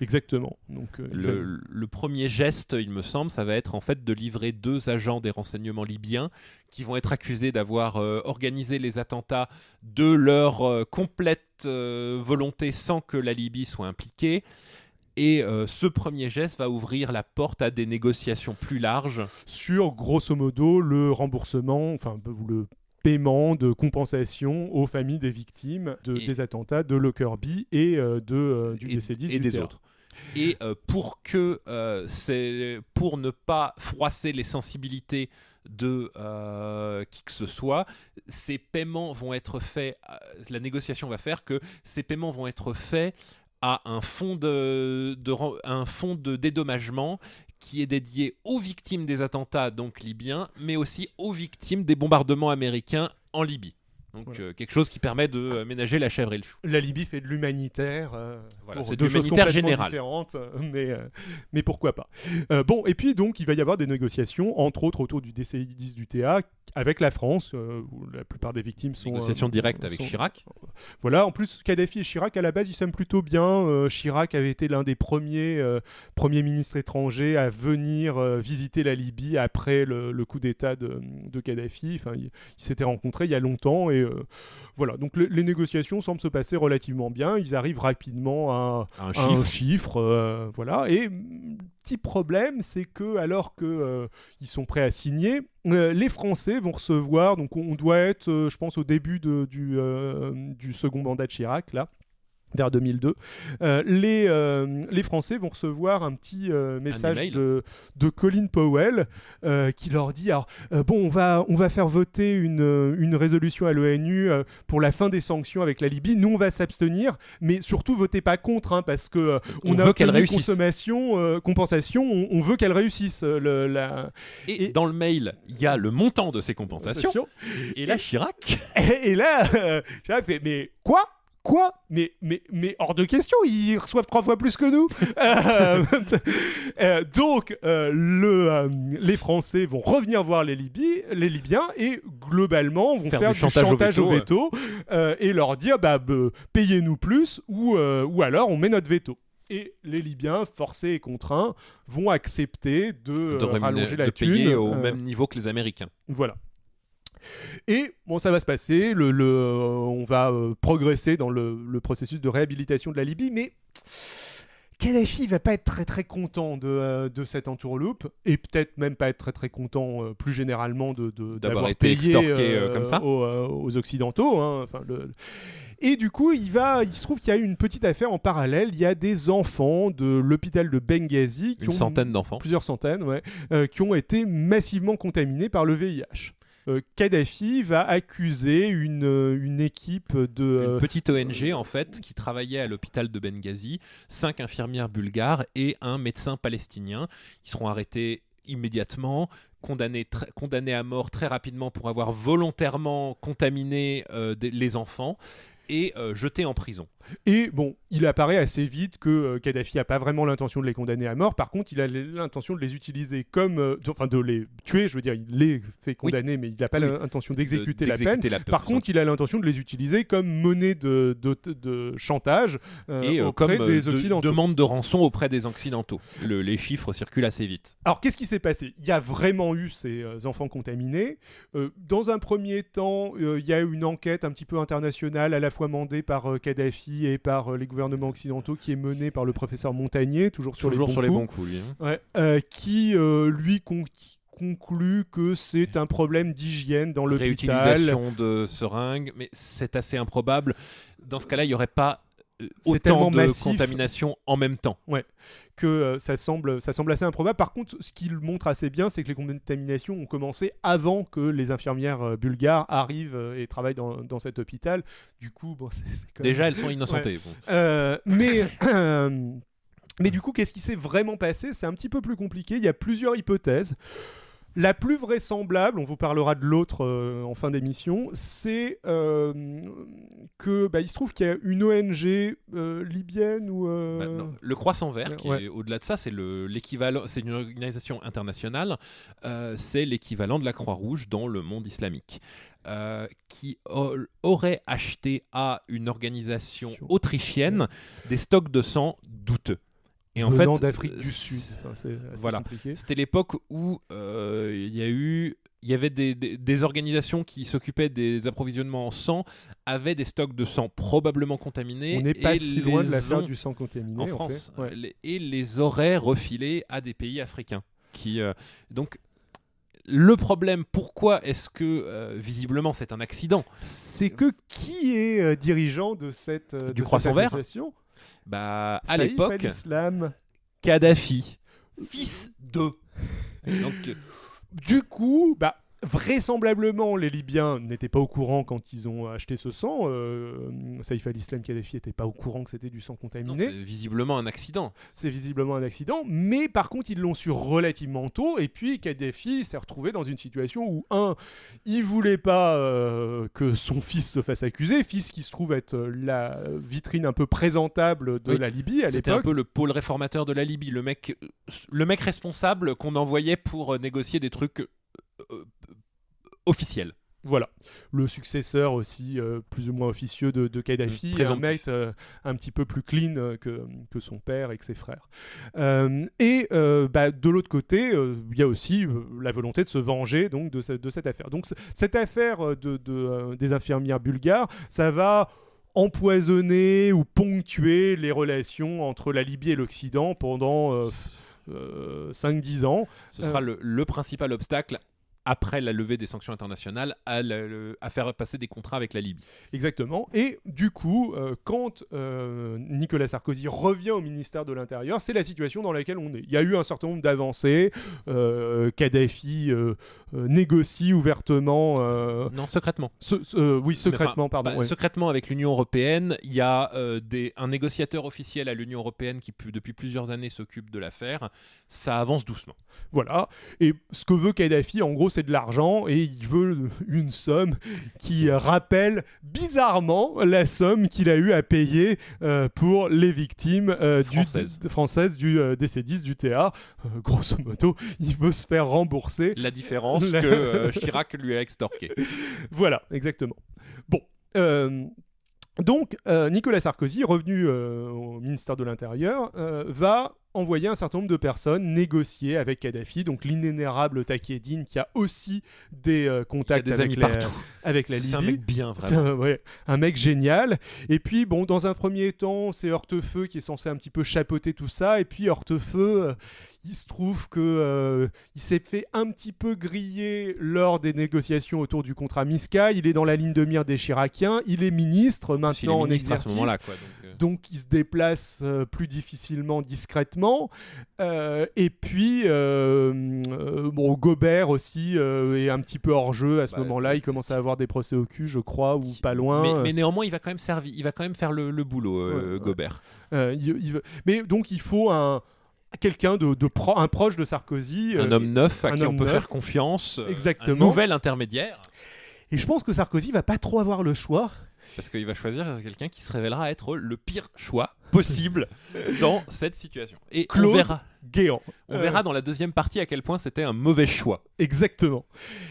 Exactement. Donc, euh, le, premier geste, il me semble, ça va être en fait de livrer deux agents des renseignements libyens qui vont être accusés d'avoir euh, organisé les attentats de leur complète volonté sans que la Libye soit impliquée. Et euh, ce premier geste va ouvrir la porte à des négociations plus larges. Sur, grosso modo, le remboursement, enfin, le paiement de compensation aux familles des victimes des attentats de Lockerbie et euh, de, euh, du DC-10 et, des autres. Et pour que c'est pour ne pas froisser les sensibilités de qui que ce soit, ces paiements vont être faits, la négociation va faire que ces paiements vont être faits à un fonds de, un fonds de dédommagement qui est dédié aux victimes des attentats donc libyens, mais aussi aux victimes des bombardements américains en Libye. Donc euh, quelque chose qui permet de euh, ménager la chèvre et le chou. La Libye fait de l'humanitaire. Euh, voilà, c'est de l'humanitaire général. Différentes, mais, mais pourquoi pas. bon, et puis donc il va y avoir des négociations, entre autres autour du DCI-10 du TA, avec la France, où la plupart des victimes sont... Négociations directes avec Chirac. Voilà, en plus Kadhafi et Chirac, à la base, ils s'aiment plutôt bien. Chirac avait été l'un des premiers premiers ministres étrangers à venir visiter la Libye après le, coup d'État de, de, Kadhafi. Enfin, ils il s'étaient rencontrés il y a longtemps et euh, voilà, donc les négociations semblent se passer relativement bien. Ils arrivent rapidement à, un chiffre. Euh, voilà. Et petit problème, c'est que alors que euh, ils sont prêts à signer, les Français vont recevoir. Donc on doit être, je pense, au début de, du, du second mandat de Chirac là vers 2002, euh, les, euh, les Français vont recevoir un petit euh, message de, de Colin Powell qui leur dit alors, bon, on va, on va faire voter une, une résolution à l'ONU pour la fin des sanctions avec la Libye. Nous, on va s'abstenir, mais surtout, votez pas contre, hein, parce que on, a veut qu'elle consommation, compensation, on, veut qu'elle réussisse. Le, la... et, dans le mail, il y a le montant de ces compensations. Et là, Chirac. Et, et là, Chirac fait mais quoi? Quoi? Mais, mais, mais hors de question, ils reçoivent trois fois plus que nous. <laughs> Euh, euh, donc, euh, le, les Français vont revenir voir les, Libyens, les Libyens et globalement vont faire, du, chantage, au veto, et leur dire bah, payez-nous plus ou, ou alors on met notre veto et les Libyens, forcés et contraints, vont accepter de, rallonger la de payer au même niveau que les Américains. Voilà. Et bon, ça va se passer, le, euh, on va euh, progresser dans le, processus de réhabilitation de la Libye, mais Kadhafi va pas être très très content de, euh, de cette entourloupe, et peut-être même pas être très très content plus généralement de, d'avoir été extorqué comme ça aux, occidentaux. Hein, le, et du coup, il, va, il se trouve qu'il y a une petite affaire en parallèle. Il y a des enfants de l'hôpital de Benghazi. Qui une centaine d'enfants. Plusieurs centaines, ouais. qui ont été massivement contaminés par le VIH. Euh, Kadhafi va accuser une, euh, une équipe de... Une euh, petite ONG en fait qui travaillait à l'hôpital de Benghazi, cinq infirmières bulgares et un médecin palestinien. Ils seront arrêtés immédiatement, condamnés, condamnés à mort très rapidement pour avoir volontairement contaminé les enfants et jetés en prison. Et bon, il apparaît assez vite que euh, Kadhafi n'a pas vraiment l'intention de les condamner à mort. Par contre, il a l'intention de les utiliser comme. Euh, enfin, de les tuer, je veux dire, il les fait condamner, mais il n'a pas l'intention d'exécuter la, peine. Par contre, il a l'intention de les utiliser comme monnaie de, de, chantage euh, et auprès comme, des Occidentaux. demande de rançon auprès des Occidentaux. les chiffres circulent assez vite. Alors, qu'est-ce qui s'est passé? Il y a vraiment eu ces enfants contaminés. dans un premier temps, il y a eu une enquête un petit peu internationale, à la fois mandée par Kadhafi et par euh, les gouvernements occidentaux, qui est mené par le professeur Montagnier, toujours sur les bons sur coups, les bons coups hein. euh, qui euh, lui conclut que c'est un problème d'hygiène dans l'hôpital. Réutilisation de seringues, mais c'est assez improbable. Dans ce cas-là, il n'y aurait pas autant de contamination en même temps. Ouais, que euh, ça, semble, ça semble assez improbable. Par contre, ce qu'il montre assez bien, c'est que les contaminations ont commencé avant que les infirmières euh, bulgares arrivent euh, et travaillent dans, dans, cet hôpital. Du coup, bon, <laughs> déjà, elles sont innocentées. mais. <coughs> mais du coup, qu'est-ce qui s'est vraiment passé? C'est un petit peu plus compliqué. Il y a plusieurs hypothèses. La plus vraisemblable, on vous parlera de l'autre euh, en fin d'émission, c'est euh, que bah, il se trouve qu'il y a une ONG euh, libyenne ou bah, le Croissant Vert, qui est au-delà de ça, c'est l'équivalent, c'est une organisation internationale, c'est l'équivalent de la Croix-Rouge dans le monde islamique. qui aurait acheté à une organisation autrichienne des stocks de sang douteux. Et en fait, d'Afrique du Sud. voilà. C'était l'époque où euh, il y a eu il y avait des, des, organisations qui s'occupaient des approvisionnements en sang, avaient des stocks de sang probablement contaminés. On n'est pas si loin de l'affaire du sang contaminé en France. et les auraient refilés à des pays africains. Qui, euh, donc, le problème, pourquoi est-ce que euh, visiblement c'est un accident? C'est que qui est dirigeant de cette, du de Croissant Vert bah, à l'époque, Kadhafi, fils de. Donc, Du coup, bah, Vraisemblablement, les Libyens n'étaient pas au courant quand ils ont acheté ce sang. Euh, Saïf al-Islam Kadhafi n'était pas au courant que c'était du sang contaminé. C'est visiblement un accident. C'est visiblement un accident, mais par contre, ils l'ont su relativement tôt. Et puis, Kadhafi s'est retrouvé dans une situation où, un, il voulait pas euh, que son fils se fasse accuser, fils qui se trouve être la vitrine un peu présentable de la Libye à l'époque. C'était un peu le pôle réformateur de la Libye, le mec, le mec responsable qu'on envoyait pour négocier des trucs euh, officiel. Voilà, le successeur aussi euh, plus ou moins officieux de, de Kadhafi, un mec euh, un petit peu plus clean euh, que, que, son père et que ses frères. et bah, de l'autre côté, il y a aussi la volonté de se venger donc, de, de cette affaire. Donc cette affaire de, des infirmières bulgares, ça va empoisonner ou ponctuer les relations entre la Libye et l'Occident pendant... 5-10 ans. Ce sera le, le, principal obstacle après la levée des sanctions internationales, à, faire passer des contrats avec la Libye. Exactement. Et du coup, euh, quand euh, Nicolas Sarkozy revient au ministère de l'Intérieur, c'est la situation dans laquelle on est. Il y a eu un certain nombre d'avancées. Euh, Kadhafi négocie ouvertement. non, secrètement. oui, secrètement, pardon. Bah, secrètement avec l'Union européenne. Il y a des, un négociateur officiel à l'Union européenne qui, depuis plusieurs années, s'occupe de l'affaire. Ça avance doucement. Voilà. Et ce que veut Kadhafi, en gros, c'est de l'argent et il veut une somme qui rappelle bizarrement la somme qu'il a eu à payer euh, pour les victimes euh, du, françaises du euh, DC-10 du TA. grosso modo, il veut se faire rembourser. La différence que Chirac lui a extorqué. <laughs> Voilà, exactement. Bon. donc, Nicolas Sarkozy, revenu au ministère de l'Intérieur, va envoyer un certain nombre de personnes négocier avec Kadhafi, donc l'inénérable Takedine qui a aussi des euh, contacts des avec, amis la, partout. avec la Libye. C'est un mec bien, <laughs> vraiment. Un, un, mec génial. Et puis, bon, dans un premier temps, c'est Hortefeux qui est censé un petit peu chapeauter tout ça. Et puis, Hortefeux, euh, il se trouve que euh, il s'est fait un petit peu griller lors des négociations autour du contrat Miska. Il est dans la ligne de mire des Chiraciens. Il est ministre maintenant en exercice. À ce moment-là, quoi, donc, donc, il se déplace plus difficilement, discrètement. Euh, et puis, euh, euh, bon, Gobert aussi est un petit peu hors jeu à ce bah, moment-là. Il commence à avoir des procès au cul, je crois, ou pas loin. Mais, néanmoins, il va quand même servir, il va quand même faire le, boulot, Gobert. Mais donc, il faut un quelqu'un de, un proche de Sarkozy. Un homme neuf à qui on peut faire confiance. Exactement. Un nouvel intermédiaire. Et je pense que Sarkozy va pas trop avoir le choix. Parce qu'il va choisir quelqu'un qui se révélera être le pire choix possible <laughs> dans cette situation. Et Claude on verra. Guéant. On verra euh. dans la deuxième partie à quel point c'était un mauvais choix. Exactement.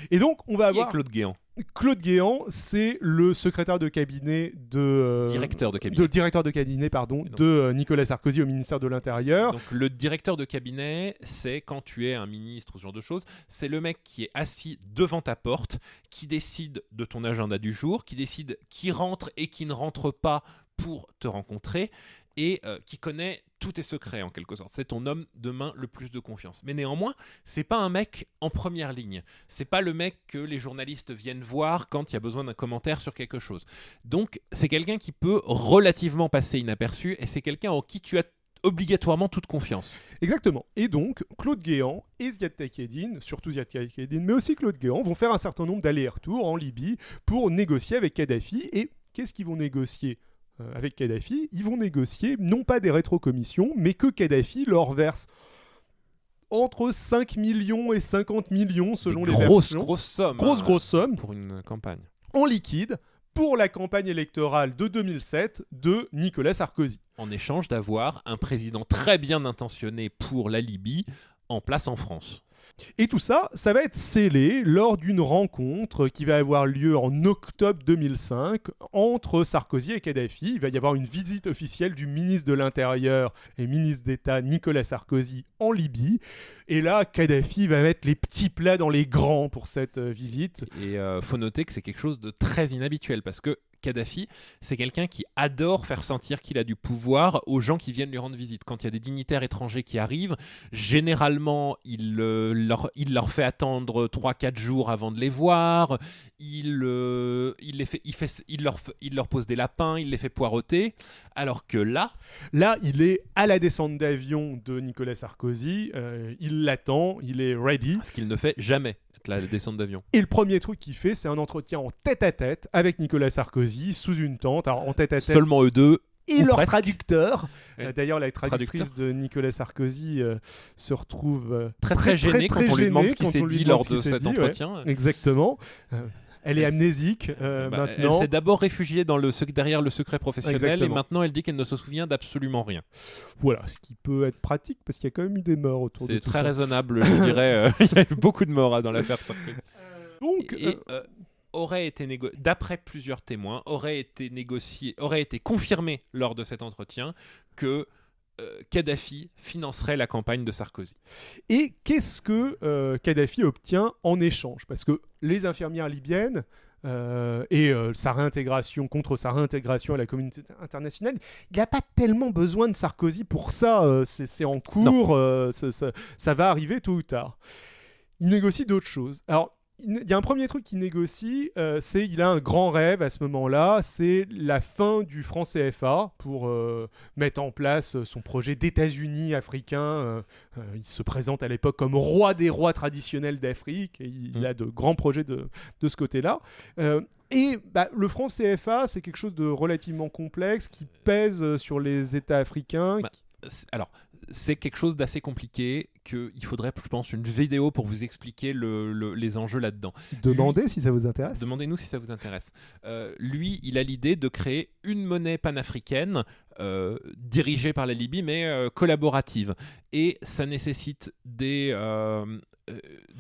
Et donc, on va avoir. Claude Guéant? Claude Guéant, c'est le secrétaire de cabinet de euh, directeur de cabinet, de, directeur de cabinet pardon, de euh, Nicolas Sarkozy au ministère de l'Intérieur. Donc le directeur de cabinet, c'est quand tu es un ministre ou ce genre de choses, c'est le mec qui est assis devant ta porte, qui décide de ton agenda du jour, qui décide qui rentre et qui ne rentre pas pour te rencontrer et euh, qui connaît tous tes secrets en quelque sorte. C'est ton homme de main le plus de confiance. Mais néanmoins, c'est pas un mec en première ligne. C'est pas le mec que les journalistes viennent voir quand il y a besoin d'un commentaire sur quelque chose. Donc, c'est quelqu'un qui peut relativement passer inaperçu et c'est quelqu'un en qui tu as obligatoirement toute confiance. Exactement. Et donc, Claude Guéant et Ziad Takedine, surtout Ziad Takedine, mais aussi Claude Guéant, vont faire un certain nombre d'allers-retours en Libye pour négocier avec Kadhafi. Et qu'est-ce qu'ils vont négocier? Avec Kadhafi, ils vont négocier non pas des rétrocommissions, mais que Kadhafi leur verse entre 5 millions et 50 millions selon les grosses, Grosses sommes. Grosse, hein, grosse somme. Pour une campagne. En liquide pour la campagne électorale de 2007 de Nicolas Sarkozy. En échange d'avoir un président très bien intentionné pour la Libye en place en France. Et tout ça, ça va être scellé lors d'une rencontre qui va avoir lieu en octobre 2005 entre Sarkozy et Kadhafi. Il va y avoir une visite officielle du ministre de l'Intérieur et ministre d'État Nicolas Sarkozy en Libye. Et là, Kadhafi va mettre les petits plats dans les grands pour cette euh, visite. Et euh, faut noter que c'est quelque chose de très inhabituel parce que Kadhafi, c'est quelqu'un qui adore faire sentir qu'il a du pouvoir aux gens qui viennent lui rendre visite. Quand il y a des dignitaires étrangers qui arrivent, généralement, il, euh, leur, il leur fait attendre 3-4 jours avant de les voir, il, euh, il, les fait, il, fait, il, leur, il leur pose des lapins, il les fait poireauter, alors que là... Là, il est à la descente d'avion de Nicolas Sarkozy, euh, il l'attend, il est ready. Ce qu'il ne fait jamais la descente d'avion. Et le premier truc qu'il fait, c'est un entretien en tête à tête avec Nicolas Sarkozy sous une tente. Alors en tête à tête. Seulement eux deux. Et leur traducteur. Euh, d'ailleurs, la traductrice de Nicolas Sarkozy euh, se retrouve euh, très, très, gênée quand on lui demande ce qui s'est dit lors de cet entretien. exactement. Elle est amnésique euh, bah, maintenant. Elle s'est d'abord réfugiée dans le, derrière le secret professionnel et maintenant elle dit qu'elle ne se souvient d'absolument rien. Voilà, ce qui peut être pratique parce qu'il y a quand même eu des morts autour de tout ça. C'est très raisonnable, je dirais. Euh, <laughs> il y a eu beaucoup de morts hein, dans l'affaire. Donc. Euh, aurait été d'après plusieurs témoins, aurait été négocié, aurait été confirmé lors de cet entretien que Kadhafi financerait la campagne de Sarkozy. Et qu'est-ce que euh, Kadhafi obtient en échange? Parce que les infirmières libyennes euh, et sa réintégration contre sa réintégration à la communauté internationale, il n'a pas tellement besoin de Sarkozy pour ça. c'est en cours, ça, ça, va arriver tôt ou tard. Il négocie d'autres choses. Alors, il y a un premier truc qu'il négocie, euh, c'est il a un grand rêve à ce moment-là, c'est la fin du franc CFA pour euh, mettre en place son projet d'États-Unis africains. Euh, il se présente à l'époque comme roi des rois traditionnels d'Afrique et il, mm. a de grands projets de, de ce côté-là. et bah, le franc CFA, c'est quelque chose de relativement complexe qui pèse sur les États africains. Bah, alors, c'est quelque chose d'assez compliqué qu'il faudrait, je pense, une vidéo pour vous expliquer les enjeux là-dedans. Demandez si ça vous intéresse. Demandez-nous si ça vous intéresse. Euh, lui, il a l'idée de créer une monnaie panafricaine euh, dirigée par la Libye, mais euh, collaborative. Et ça nécessite des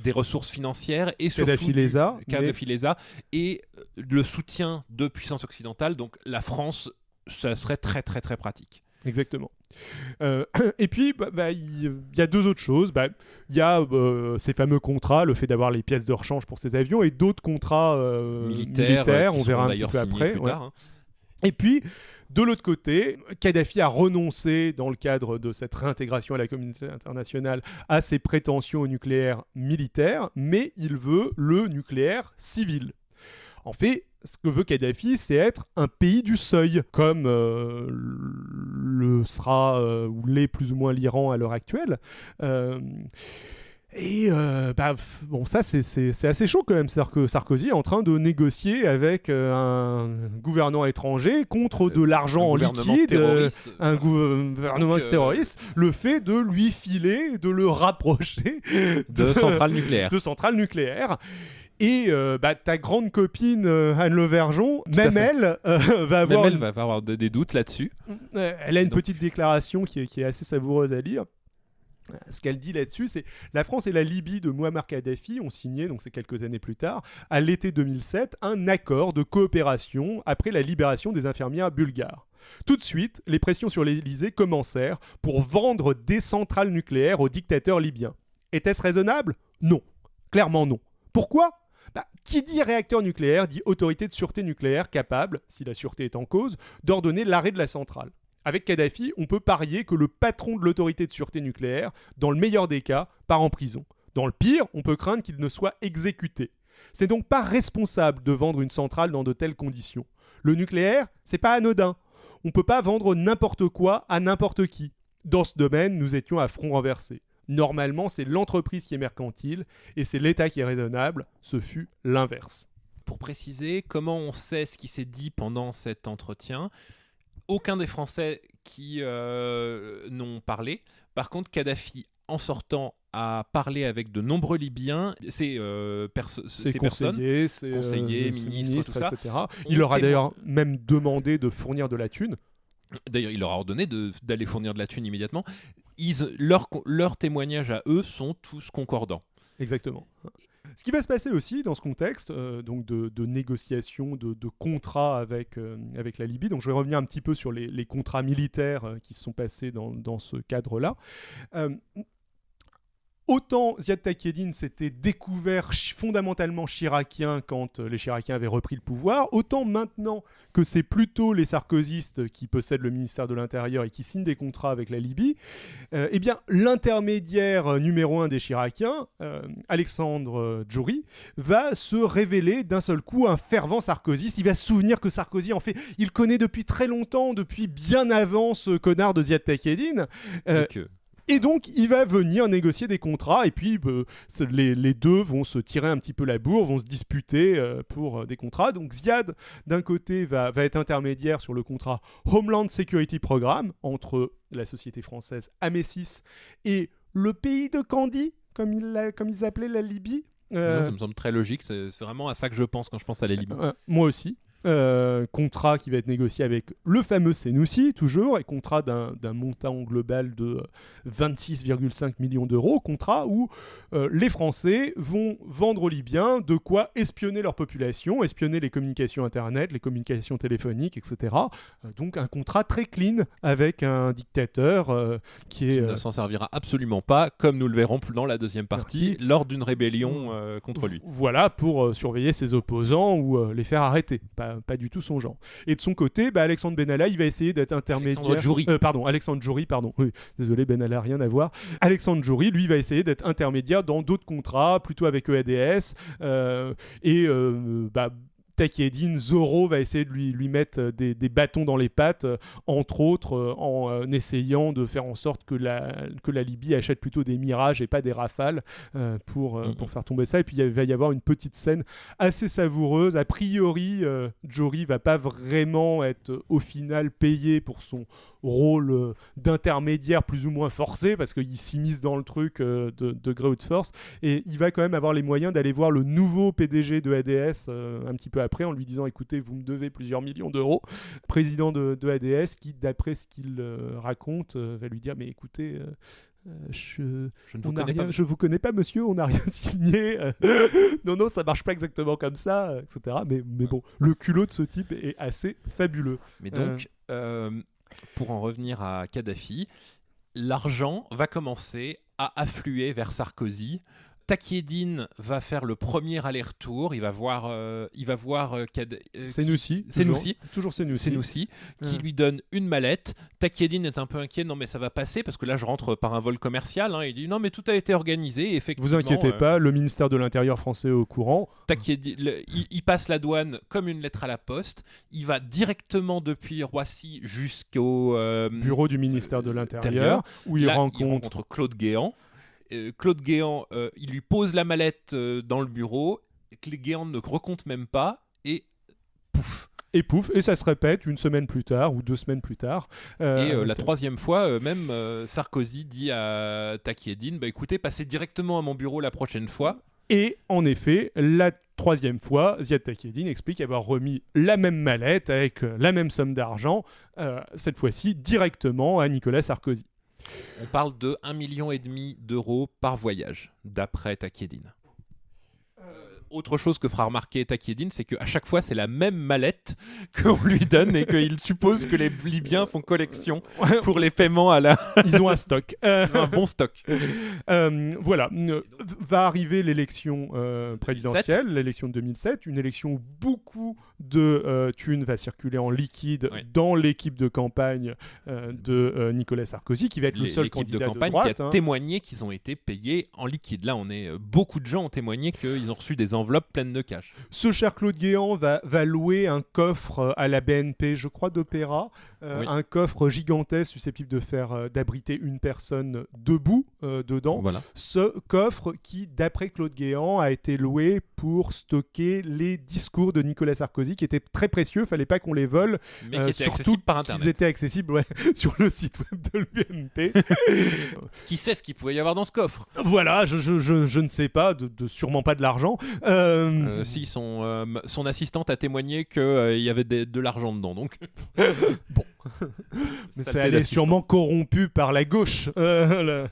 des ressources financières et surtout Filesa, de Filesa et le soutien de puissances occidentales. Donc la France, ça serait très très très pratique. Exactement. Euh, <clears throat> et puis, bah, bah, il y, a deux autres choses. Bah, il y a euh, ces fameux contrats, le fait d'avoir les pièces de rechange pour ces avions, et d'autres contrats euh, militaires, on verra un petit peu après. Hein. Et puis, de l'autre côté, Kadhafi a renoncé, dans le cadre de cette réintégration à la communauté internationale, à ses prétentions au nucléaire militaire, mais il veut le nucléaire civil. En fait, ce que veut Kadhafi, c'est être un pays du seuil, comme euh, le sera euh, ou l'est plus ou moins l'Iran à l'heure actuelle. Euh, et bah, bon, ça c'est assez chaud quand même. C'est-à-dire que Sarkozy est en train de négocier avec un gouvernement étranger contre de l'argent en liquide, un gouvernement terroriste, le fait de lui filer, de le rapprocher de centrales nucléaires. De centrales nucléaires. <laughs> Et euh, bah, ta grande copine euh, Anne Levergeon, même elle, euh, <laughs> va avoir. Même elle va avoir des doutes là-dessus. Elle a une petite déclaration qui est, assez savoureuse à lire. Ce qu'elle dit là-dessus, c'est la France et la Libye de Muammar Kadhafi ont signé, donc c'est quelques années plus tard, à l'été 2007, un accord de coopération après la libération des infirmières bulgares. Tout de suite, les pressions sur l'Élysée commencèrent pour vendre des centrales nucléaires aux dictateurs libyens. Était-ce raisonnable? Non. Clairement non. Pourquoi? Bah, qui dit réacteur nucléaire dit autorité de sûreté nucléaire capable, si la sûreté est en cause, d'ordonner l'arrêt de la centrale. Avec Kadhafi, on peut parier que le patron de l'autorité de sûreté nucléaire, dans le meilleur des cas, part en prison. Dans le pire, on peut craindre qu'il ne soit exécuté. C'est donc pas responsable de vendre une centrale dans de telles conditions. Le nucléaire, c'est pas anodin. On peut pas vendre n'importe quoi à n'importe qui. Dans ce domaine, nous étions à front renversé. Normalement, c'est l'entreprise qui est mercantile et c'est l'État qui est raisonnable. Ce fut l'inverse. Pour préciser, comment on sait ce qui s'est dit pendant cet entretien? Aucun des Français qui euh, n'ont parlé. Par contre, Kadhafi, en sortant, a parlé avec de nombreux Libyens, ces, euh, ces personnes, conseillers, euh, ministres, etc. Il leur a d'ailleurs même demandé de fournir de la thune. D'ailleurs, il leur a ordonné d'aller fournir de la thune immédiatement leurs témoignages à eux sont tous concordants. Exactement. Ce qui va se passer aussi dans ce contexte euh, donc de, négociation, de, de contrats avec, euh, avec la Libye, donc je vais revenir un petit peu sur les, contrats militaires euh, qui se sont passés dans ce cadre-là. Autant Ziad Takieddine s'était découvert fondamentalement chiracien quand euh, les chiraciens avaient repris le pouvoir, autant maintenant que c'est plutôt les sarkozystes qui possèdent le ministère de l'Intérieur et qui signent des contrats avec la Libye, euh, eh bien l'intermédiaire numéro un des chiraciens, Alexandre Djouri, va se révéler d'un seul coup un fervent sarkozyste. Il va se souvenir que Sarkozy, en fait, il connaît depuis très longtemps, depuis bien avant ce connard de Ziad Takieddine. Donc, il va venir négocier des contrats, et puis euh, les, deux vont se tirer un petit peu la bourre, vont se disputer euh, pour euh, des contrats. Donc, Ziad, d'un côté, va, va, être intermédiaire sur le contrat Homeland Security Programme entre la société française Amesis et le pays de Candy, comme, il comme ils appelaient la Libye. ça me semble très logique, c'est vraiment à ça que je pense quand je pense à la Libye. moi aussi. Euh, contrat qui va être négocié avec le fameux Senoussi, toujours, et contrat d'un montant global de 26,5 millions d'euros. Contrat où euh, les Français vont vendre aux Libyens de quoi espionner leur population, espionner les communications Internet, les communications téléphoniques, etc. Euh, donc un contrat très clean avec un dictateur qui est... ne s'en servira absolument pas, comme nous le verrons plus dans la deuxième partie, lors d'une rébellion contre lui. Voilà, pour surveiller ses opposants ou les faire arrêter pas, du tout son genre. Et de son côté, bah, Alexandre Benalla, il va essayer d'être intermédiaire. Alexandre euh, pardon, Alexandre Jouri, pardon. Oui, désolé, Benalla, rien à voir. Alexandre Jouri, lui, va essayer d'être intermédiaire dans d'autres contrats, plutôt avec EADS. Euh, et euh, bah, Takieddine, Zoro va essayer de lui, lui mettre euh, des, bâtons dans les pattes, euh, entre autres euh, en essayant de faire en sorte que la, que la Libye achète plutôt des mirages et pas des rafales pour, pour faire tomber ça. Et puis il va y avoir une petite scène assez savoureuse. A priori, Jory va pas vraiment être au final payé pour son rôle euh, d'intermédiaire plus ou moins forcé parce qu'il s'immisce dans le truc euh, de, de Grey Force et il va quand même avoir les moyens d'aller voir le nouveau PDG de ADS euh, un petit peu après en lui disant écoutez vous me devez plusieurs millions d'euros président de, de, ADS qui d'après ce qu'il raconte va lui dire mais écoutez je, ne vous, connais pas, je vous connais pas, monsieur, on n'a rien <laughs> signé. <laughs> non, non, ça marche pas exactement comme ça, etc. Mais, mais bon, le culot de ce type est assez fabuleux. Mais donc, pour en revenir à Kadhafi, l'argent va commencer à affluer vers Sarkozy Takieddine va faire le premier aller-retour. Il va voir, euh, il va voir euh, euh Senoussi, toujours, Senoussi, qui lui donne une mallette. Takieddine est un peu inquiet. Non, mais ça va passer parce que là, je rentre par un vol commercial. Hein. Il dit non, mais tout a été organisé. Effectivement, vous inquiétez pas, le ministère de l'Intérieur français est au courant. Takieddine, il, passe la douane comme une lettre à la poste. Il va directement depuis Roissy jusqu'au euh, bureau du ministère de l'Intérieur où il, rencontre... il rencontre Claude Guéant. Euh, Claude Guéant, euh, il lui pose la mallette euh, dans le bureau, Claude Guéant ne recompte même pas, et pouf et pouf, et ça se répète une semaine plus tard ou deux semaines plus tard. et la troisième fois, même Sarkozy dit à Takieddine bah, écoutez, passez directement à mon bureau la prochaine fois. Et en effet, la troisième fois, Ziad Takieddine explique avoir remis la même mallette avec la même somme d'argent, cette fois-ci directement à Nicolas Sarkozy. On parle de 1,5 million d'euros par voyage, d'après Takieddine autre chose que fera remarquer Takieddine, c'est qu'à chaque fois, c'est la même mallette <laughs> qu'on lui donne et qu'il suppose que les Libyens font collection pour les paiements à la. <laughs> Ils ont un stock. <laughs> un bon stock. Euh, voilà. Va arriver l'élection euh, présidentielle, l'élection de 2007, une élection où beaucoup de euh, thunes va circuler en liquide dans l'équipe de campagne de Nicolas Sarkozy, qui va être le seul candidat de campagne qui a hein. témoigné qu'ils ont été payés en liquide. Là, on est beaucoup de gens ont témoigné qu'ils ont reçu des enveloppe pleine de cash. Ce cher Claude Guéant va, va louer un coffre euh, à la BNP, je crois, d'Opéra, euh, un coffre gigantesque susceptible de faire euh, d'abriter une personne debout dedans. Voilà. Ce coffre qui, d'après Claude Guéant, a été loué pour stocker les discours de Nicolas Sarkozy, qui étaient très précieux. Fallait pas qu'on les vole, mais qui étaient surtout par internet. Ils étaient accessibles ouais, <laughs> sur le site web de l'UMP. <laughs> qui sait ce qu'il pouvait y avoir dans ce coffre? Voilà, je, je, je, ne sais pas, de, sûrement pas de l'argent. Euh, si son, euh, son assistante a témoigné qu'il euh, y avait de, l'argent dedans, donc. <laughs> bon. Mais ça allait sûrement corrompu par la gauche. bref.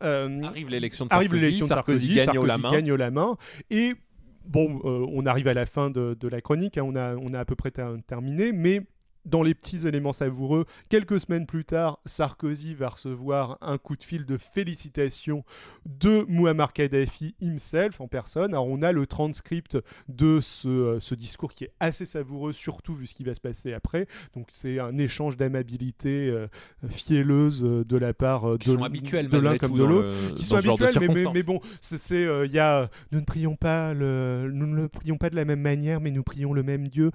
arrive l'élection de Sarkozy, Sarkozy, gagne, la main. gagne la main. Et bon, on arrive à la fin de, la chronique, hein, on a à peu près terminé, mais dans les petits éléments savoureux, quelques semaines plus tard, Sarkozy va recevoir un coup de fil de félicitations de Muammar Kadhafi himself en personne. Alors on a le transcript de ce, euh, ce discours qui est assez savoureux, surtout vu ce qui va se passer après. Donc c'est un échange d'amabilité euh, fielleuse de la part de, de l'un comme de l'autre. Qui sont habituels, mais, mais, bon, c'est il y a nous ne prions pas le, nous ne le prions pas de la même manière, mais nous prions le même Dieu.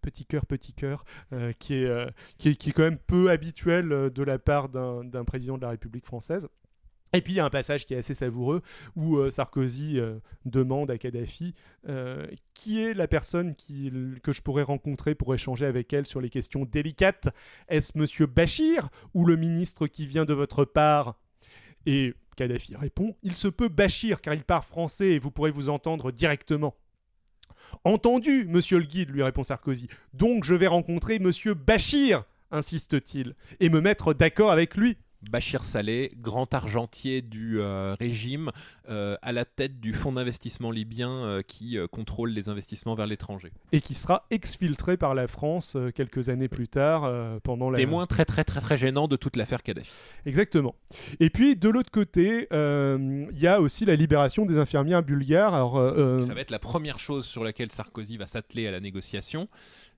petit cœur, petit cœur. Euh, qui, est, euh, qui, est, qui, est, quand même peu habituel euh, de la part d'un président de la République française. Et puis il y a un passage qui est assez savoureux où Sarkozy demande à Kadhafi qui est la personne que je pourrais rencontrer pour échanger avec elle sur les questions délicates. Est-ce Monsieur Bachir ou le ministre qui vient de votre part? Et Kadhafi répond Il se peut Bachir car il parle français et vous pourrez vous entendre directement. Entendu, monsieur le guide, lui répond Sarkozy. Donc je vais rencontrer monsieur Bachir, insiste-t-il, et me mettre d'accord avec lui. Bachir Saleh, grand argentier du euh, régime, euh, à la tête du fonds d'investissement libyen euh, qui contrôle les investissements vers l'étranger. Et qui sera exfiltré par la France quelques années plus tard pendant la... Témoin très très très très gênant de toute l'affaire Kadhafi. Exactement. Et puis de l'autre côté, il y a aussi la libération des infirmières bulgares. Alors, Ça va être la première chose sur laquelle Sarkozy va s'atteler à la négociation.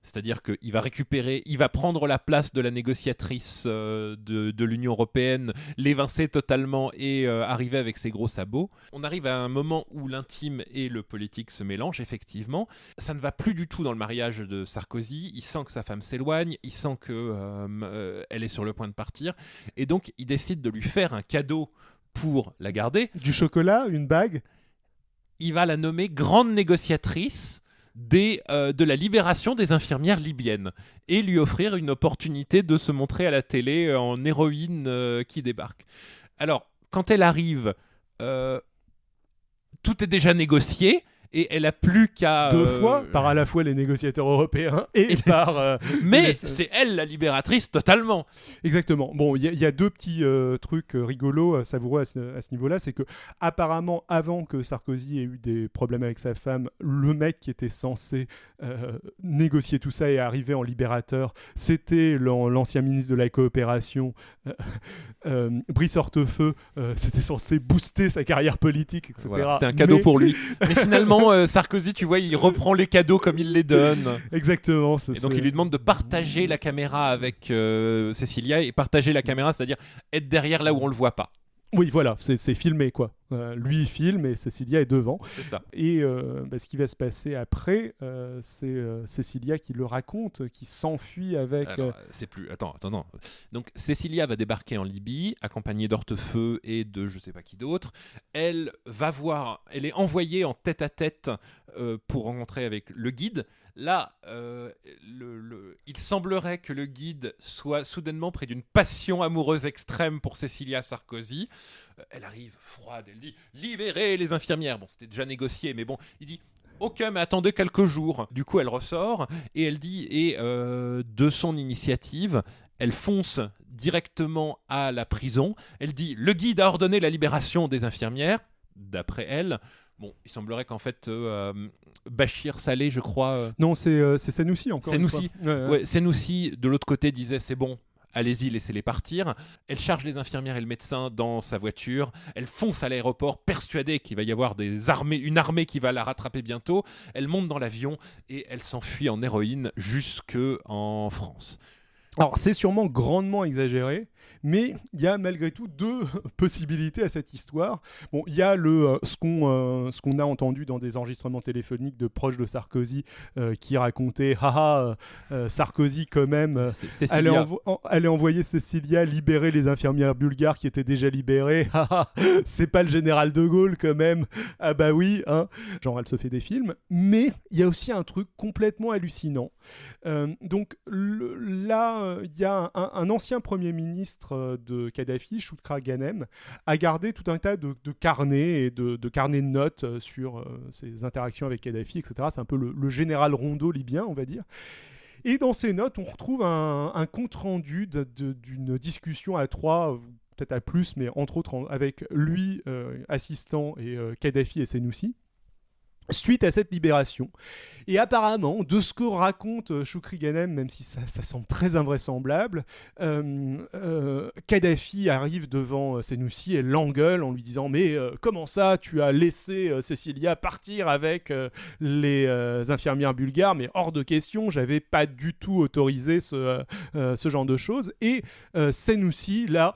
C'est-à-dire qu'il va récupérer, il va prendre la place de la négociatrice euh, de, l'Union européenne, l'évincer totalement et euh, arriver avec ses gros sabots. On arrive à un moment où l'intime et le politique se mélangent, effectivement. Ça ne va plus du tout dans le mariage de Sarkozy. Il sent que sa femme s'éloigne, il sent qu'elle euh, est sur le point de partir. Et donc, il décide de lui faire un cadeau pour la garder. Du chocolat, une bague? Il va la nommer grande négociatrice euh, de la libération des infirmières libyennes et lui offrir une opportunité de se montrer à la télé euh, en héroïne euh, qui débarque. Alors, quand elle arrive, tout est déjà négocié et elle a plus qu'à deux euh, fois par à la fois les négociateurs européens et, par euh, mais c'est elle la libératrice totalement. Exactement. Bon il y, a deux petits euh, trucs rigolos savoureux à ce, à ce niveau là c'est que apparemment avant que Sarkozy ait eu des problèmes avec sa femme le mec qui était censé négocier tout ça et arriver en libérateur c'était l'ancien ministre de la coopération <laughs> Brice Hortefeux. C'était censé booster sa carrière politique etc c'était un cadeau pour lui. <laughs> Mais finalement euh, Sarkozy, tu vois, il reprend les cadeaux comme il les donne. <laughs> Exactement. Et donc il lui demande de partager la caméra avec euh, Cécilia et partager la caméra, c'est-à-dire être derrière là où on le voit pas. Oui, voilà, c'est filmé quoi. Euh, lui il filme et Cécilia est devant. Ça. Et euh, bah, ce qui va se passer après, euh, c'est Cécilia qui le raconte, qui s'enfuit avec. C'est plus. Attends, attends, non. Donc Cécilia va débarquer en Libye, accompagnée d'Hortefeux et de je sais pas qui d'autre. Elle va voir, elle est envoyée en tête à tête pour rencontrer avec le guide. Là, le, il semblerait que le guide soit soudainement près d'une passion amoureuse extrême pour Cécilia Sarkozy. Elle arrive froide, elle dit libérez les infirmières. Bon, c'était déjà négocié, mais bon, il dit Ok, mais attendez quelques jours. Du coup, elle ressort et elle dit, et euh, de son initiative, elle fonce directement à la prison. Elle dit, le guide a ordonné la libération des infirmières. D'après elle, bon, il semblerait qu'en fait, euh, Bachir Saleh, je crois. Euh, non, c'est Sanoussi encore. Sanoussi. Ouais, Sanoussi, de l'autre côté, disait c'est bon, allez-y, laissez-les partir. Elle charge les infirmières et le médecin dans sa voiture. Elle fonce à l'aéroport, persuadée qu'il va y avoir une armée qui va la rattraper bientôt. Elle monte dans l'avion et elle s'enfuit en héroïne jusque en France. Alors c'est sûrement grandement exagéré, mais il y a malgré tout deux <laughs> possibilités à cette histoire. Bon, il y a le, euh, ce qu'on euh, ce qu'on a entendu dans des enregistrements téléphoniques de proches de Sarkozy euh, qui racontaient Haha, Sarkozy quand même allait, allait, envoyer Cécilia libérer les infirmières bulgares qui étaient déjà libérées. <laughs> c'est pas le général de Gaulle quand même. Ah bah oui, hein. Genre elle se fait des films. Mais il y a aussi un truc complètement hallucinant. donc là, il y a un ancien premier ministre euh, de Kadhafi, Choukra Ghanem, a gardé tout un tas de, carnets et de, carnets de notes euh, sur euh, ses interactions avec Kadhafi, etc. C'est un peu le, général rondo libyen, on va dire. Et dans ces notes, on retrouve un, compte-rendu d'une discussion à trois, peut-être à plus, mais entre autres avec lui, assistant, et Kadhafi et Senoussi. Suite à cette libération. Et apparemment, de ce que raconte euh, Choukri Ghanem, même si ça, semble très invraisemblable, euh, euh, Kadhafi arrive devant Senoussi et l'engueule en lui disant Mais comment ça, tu as laissé Cécilia partir avec les infirmières bulgares? Mais hors de question, j'avais pas du tout autorisé ce, ce genre de choses. Et Senoussi, là,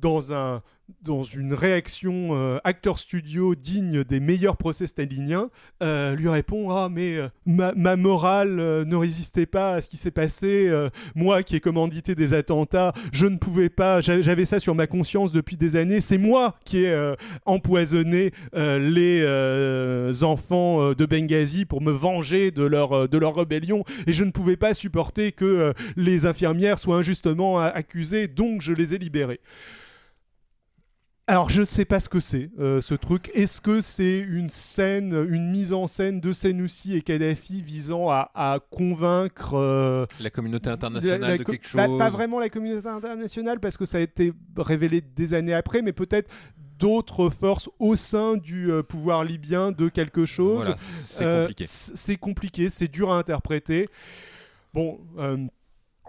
dans un dans une réaction euh, acteur studio digne des meilleurs procès staliniens, euh, lui répond Ah, mais euh, ma, morale ne résistait pas à ce qui s'est passé. moi qui ai commandité des attentats, je ne pouvais pas, j'avais ça sur ma conscience depuis des années. C'est moi qui ai empoisonné les enfants de Benghazi pour me venger de leur, de leur rébellion. Et je ne pouvais pas supporter que les infirmières soient injustement accusées, donc je les ai libérées. Alors je ne sais pas ce que c'est euh, ce truc. Est-ce que c'est une scène, une mise en scène de Senoussi et Kadhafi visant à, convaincre euh, la communauté internationale de quelque chose pas, vraiment la communauté internationale parce que ça a été révélé des années après, mais peut-être d'autres forces au sein du euh, pouvoir libyen de quelque chose. c'est compliqué. C'est compliqué, c'est dur à interpréter. Bon,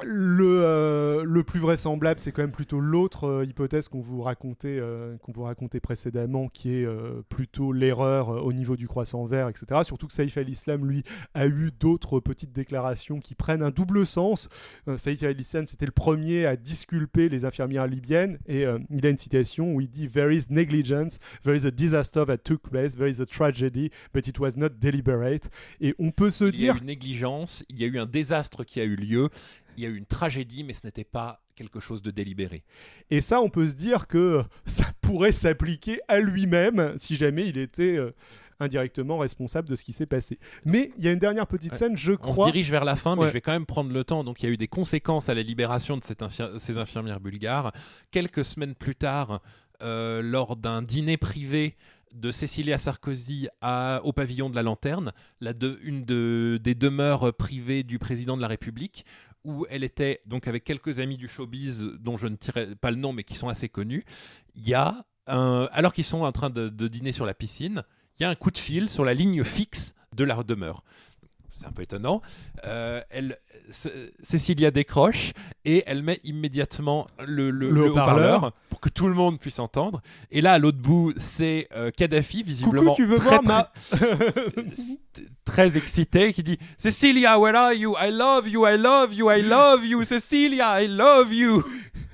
le, euh, le, plus vraisemblable, c'est quand même plutôt l'autre euh, hypothèse qu'on vous, racontait, euh, qu'on vous racontait précédemment, qui est plutôt l'erreur au niveau du croissant vert, etc. Surtout que Saïf al-Islam, lui, a eu d'autres petites déclarations qui prennent un double sens. Saïf al-Islam, c'était le premier à disculper les infirmières libyennes, et il a une citation où il dit There is negligence, there is a disaster that took place, there is a tragedy, but it was not deliberate. Et on peut se dire. Il y a eu une négligence, il y a eu un désastre qui a eu lieu il y a eu une tragédie, mais ce n'était pas quelque chose de délibéré. Et ça, on peut se dire que ça pourrait s'appliquer à lui-même si jamais il était euh, indirectement responsable de ce qui s'est passé. Mais il y a une dernière petite scène, je crois. On se dirige vers la fin, mais je vais quand même prendre le temps. Donc il y a eu des conséquences à la libération de cette ces infirmières bulgares. Quelques semaines plus tard, euh, lors d'un dîner privé de Cécilia Sarkozy à, au pavillon de la Lanterne, la une de, des demeures privées du président de la République, où elle était donc avec quelques amis du showbiz dont je ne tirerai pas le nom mais qui sont assez connus. Il y a alors qu'ils sont en train de dîner sur la piscine, il y a un coup de fil sur la ligne fixe de la demeure c'est un peu étonnant. Euh, elle, Cécilia décroche et elle met immédiatement le, le, haut-parleur pour que tout le monde puisse entendre. Et là, à l'autre bout, c'est euh, Kadhafi, visiblement tu veux très, voir très, <laughs> <laughs> excité, qui dit Cecilia, where are you? I love you, I love you, I love you, Cecilia, I love you.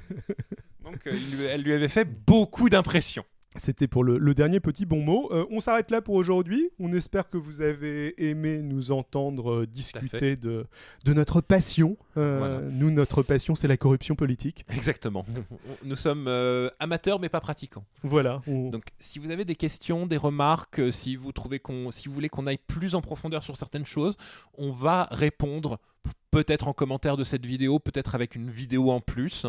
<laughs> Donc, euh, elle lui avait fait beaucoup d'impression. C'était pour le, dernier petit bon mot. Euh, on s'arrête là pour aujourd'hui. On espère que vous avez aimé nous entendre euh, discuter de, de notre passion. Euh, nous, notre passion, c'est la corruption politique. Exactement. <laughs> nous sommes amateurs mais pas pratiquants. Voilà. Donc, si vous avez des questions, des remarques, si vous trouvez qu'on, si vous voulez qu'on aille plus en profondeur sur certaines choses, on va répondre peut-être en commentaire de cette vidéo, peut-être avec une vidéo en plus.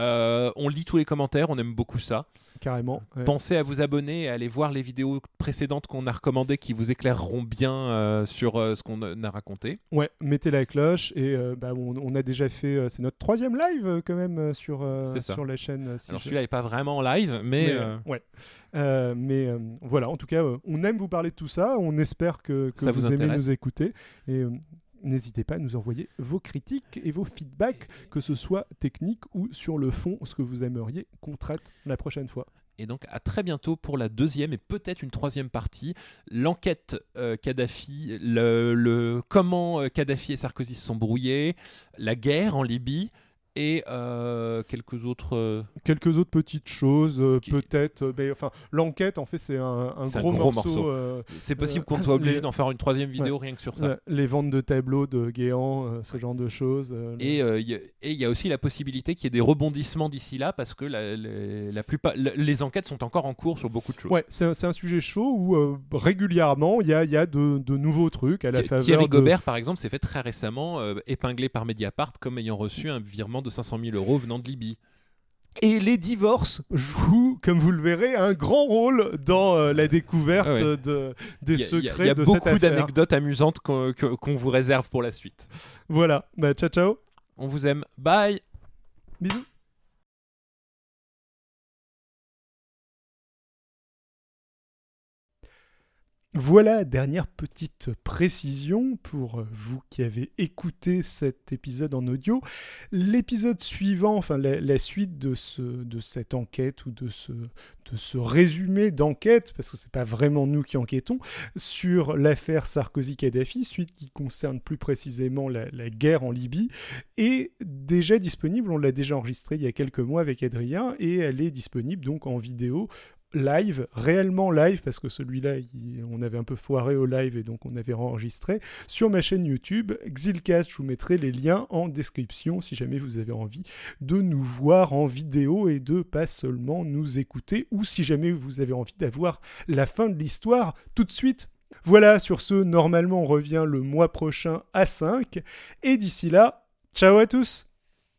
On lit tous les commentaires, on aime beaucoup ça carrément. Pensez à vous abonner et à aller voir les vidéos précédentes qu'on a recommandées qui vous éclaireront bien euh, sur euh, ce qu'on a raconté. Ouais, mettez la cloche et euh, bah, on, a déjà fait, c'est notre troisième live quand même sur, sur la chaîne. Alors celui-là n'est pas vraiment en live, mais... ouais. mais voilà, en tout cas, on aime vous parler de tout ça, on espère que, que vous, aimez nous écouter. Et N'hésitez pas à nous envoyer vos critiques et vos feedbacks, que ce soit technique ou sur le fond, ce que vous aimeriez qu'on traite la prochaine fois. Et donc à très bientôt pour la deuxième et peut-être une troisième partie, l'enquête euh, Kadhafi, le, comment euh, Kadhafi et Sarkozy se sont brouillés, la guerre en Libye, et euh, quelques autres euh, quelques autres petites choses euh, peut-être mais enfin l'enquête en fait c'est un, gros, morceau, c'est possible qu'on soit obligé d'en faire une troisième vidéo rien que sur ça. Les ventes de tableaux de Guéant ce genre de choses et il y, a aussi la possibilité qu'il y ait des rebondissements d'ici là parce que la, la, plupart les enquêtes sont encore en cours sur beaucoup de choses. Ouais c'est un, un, sujet chaud où régulièrement il y a, y a de, de, nouveaux trucs à la faveur Thierry Gobert par exemple s'est fait très récemment épinglé par Mediapart comme ayant reçu un virement de 500 000 euros venant de Libye. Et les divorces jouent, comme vous le verrez, un grand rôle dans euh, la découverte ah de, des secrets Il y a, beaucoup d'anecdotes amusantes qu'on vous réserve pour la suite. Voilà, bah, ciao ciao. On vous aime. Bye. Bisous. Voilà, dernière petite précision pour vous qui avez écouté cet épisode en audio. L'épisode suivant, enfin la, suite de, ce, de cette enquête ou de ce, résumé d'enquête, parce que ce n'est pas vraiment nous qui enquêtons, sur l'affaire Sarkozy-Kadhafi, suite qui concerne plus précisément la, la, guerre en Libye, est déjà disponible. On l'a déjà enregistré il y a quelques mois avec Adrien, et elle est disponible donc en vidéo live, réellement live, parce que celui-là, on avait un peu foiré au live et donc on avait enregistré, sur ma chaîne YouTube, Xilcast. Je vous mettrai les liens en description si jamais vous avez envie de nous voir en vidéo et de pas seulement nous écouter, ou si jamais vous avez envie d'avoir la fin de l'histoire tout de suite. Voilà, sur ce, normalement on revient le mois prochain à 5, et d'ici là, ciao à tous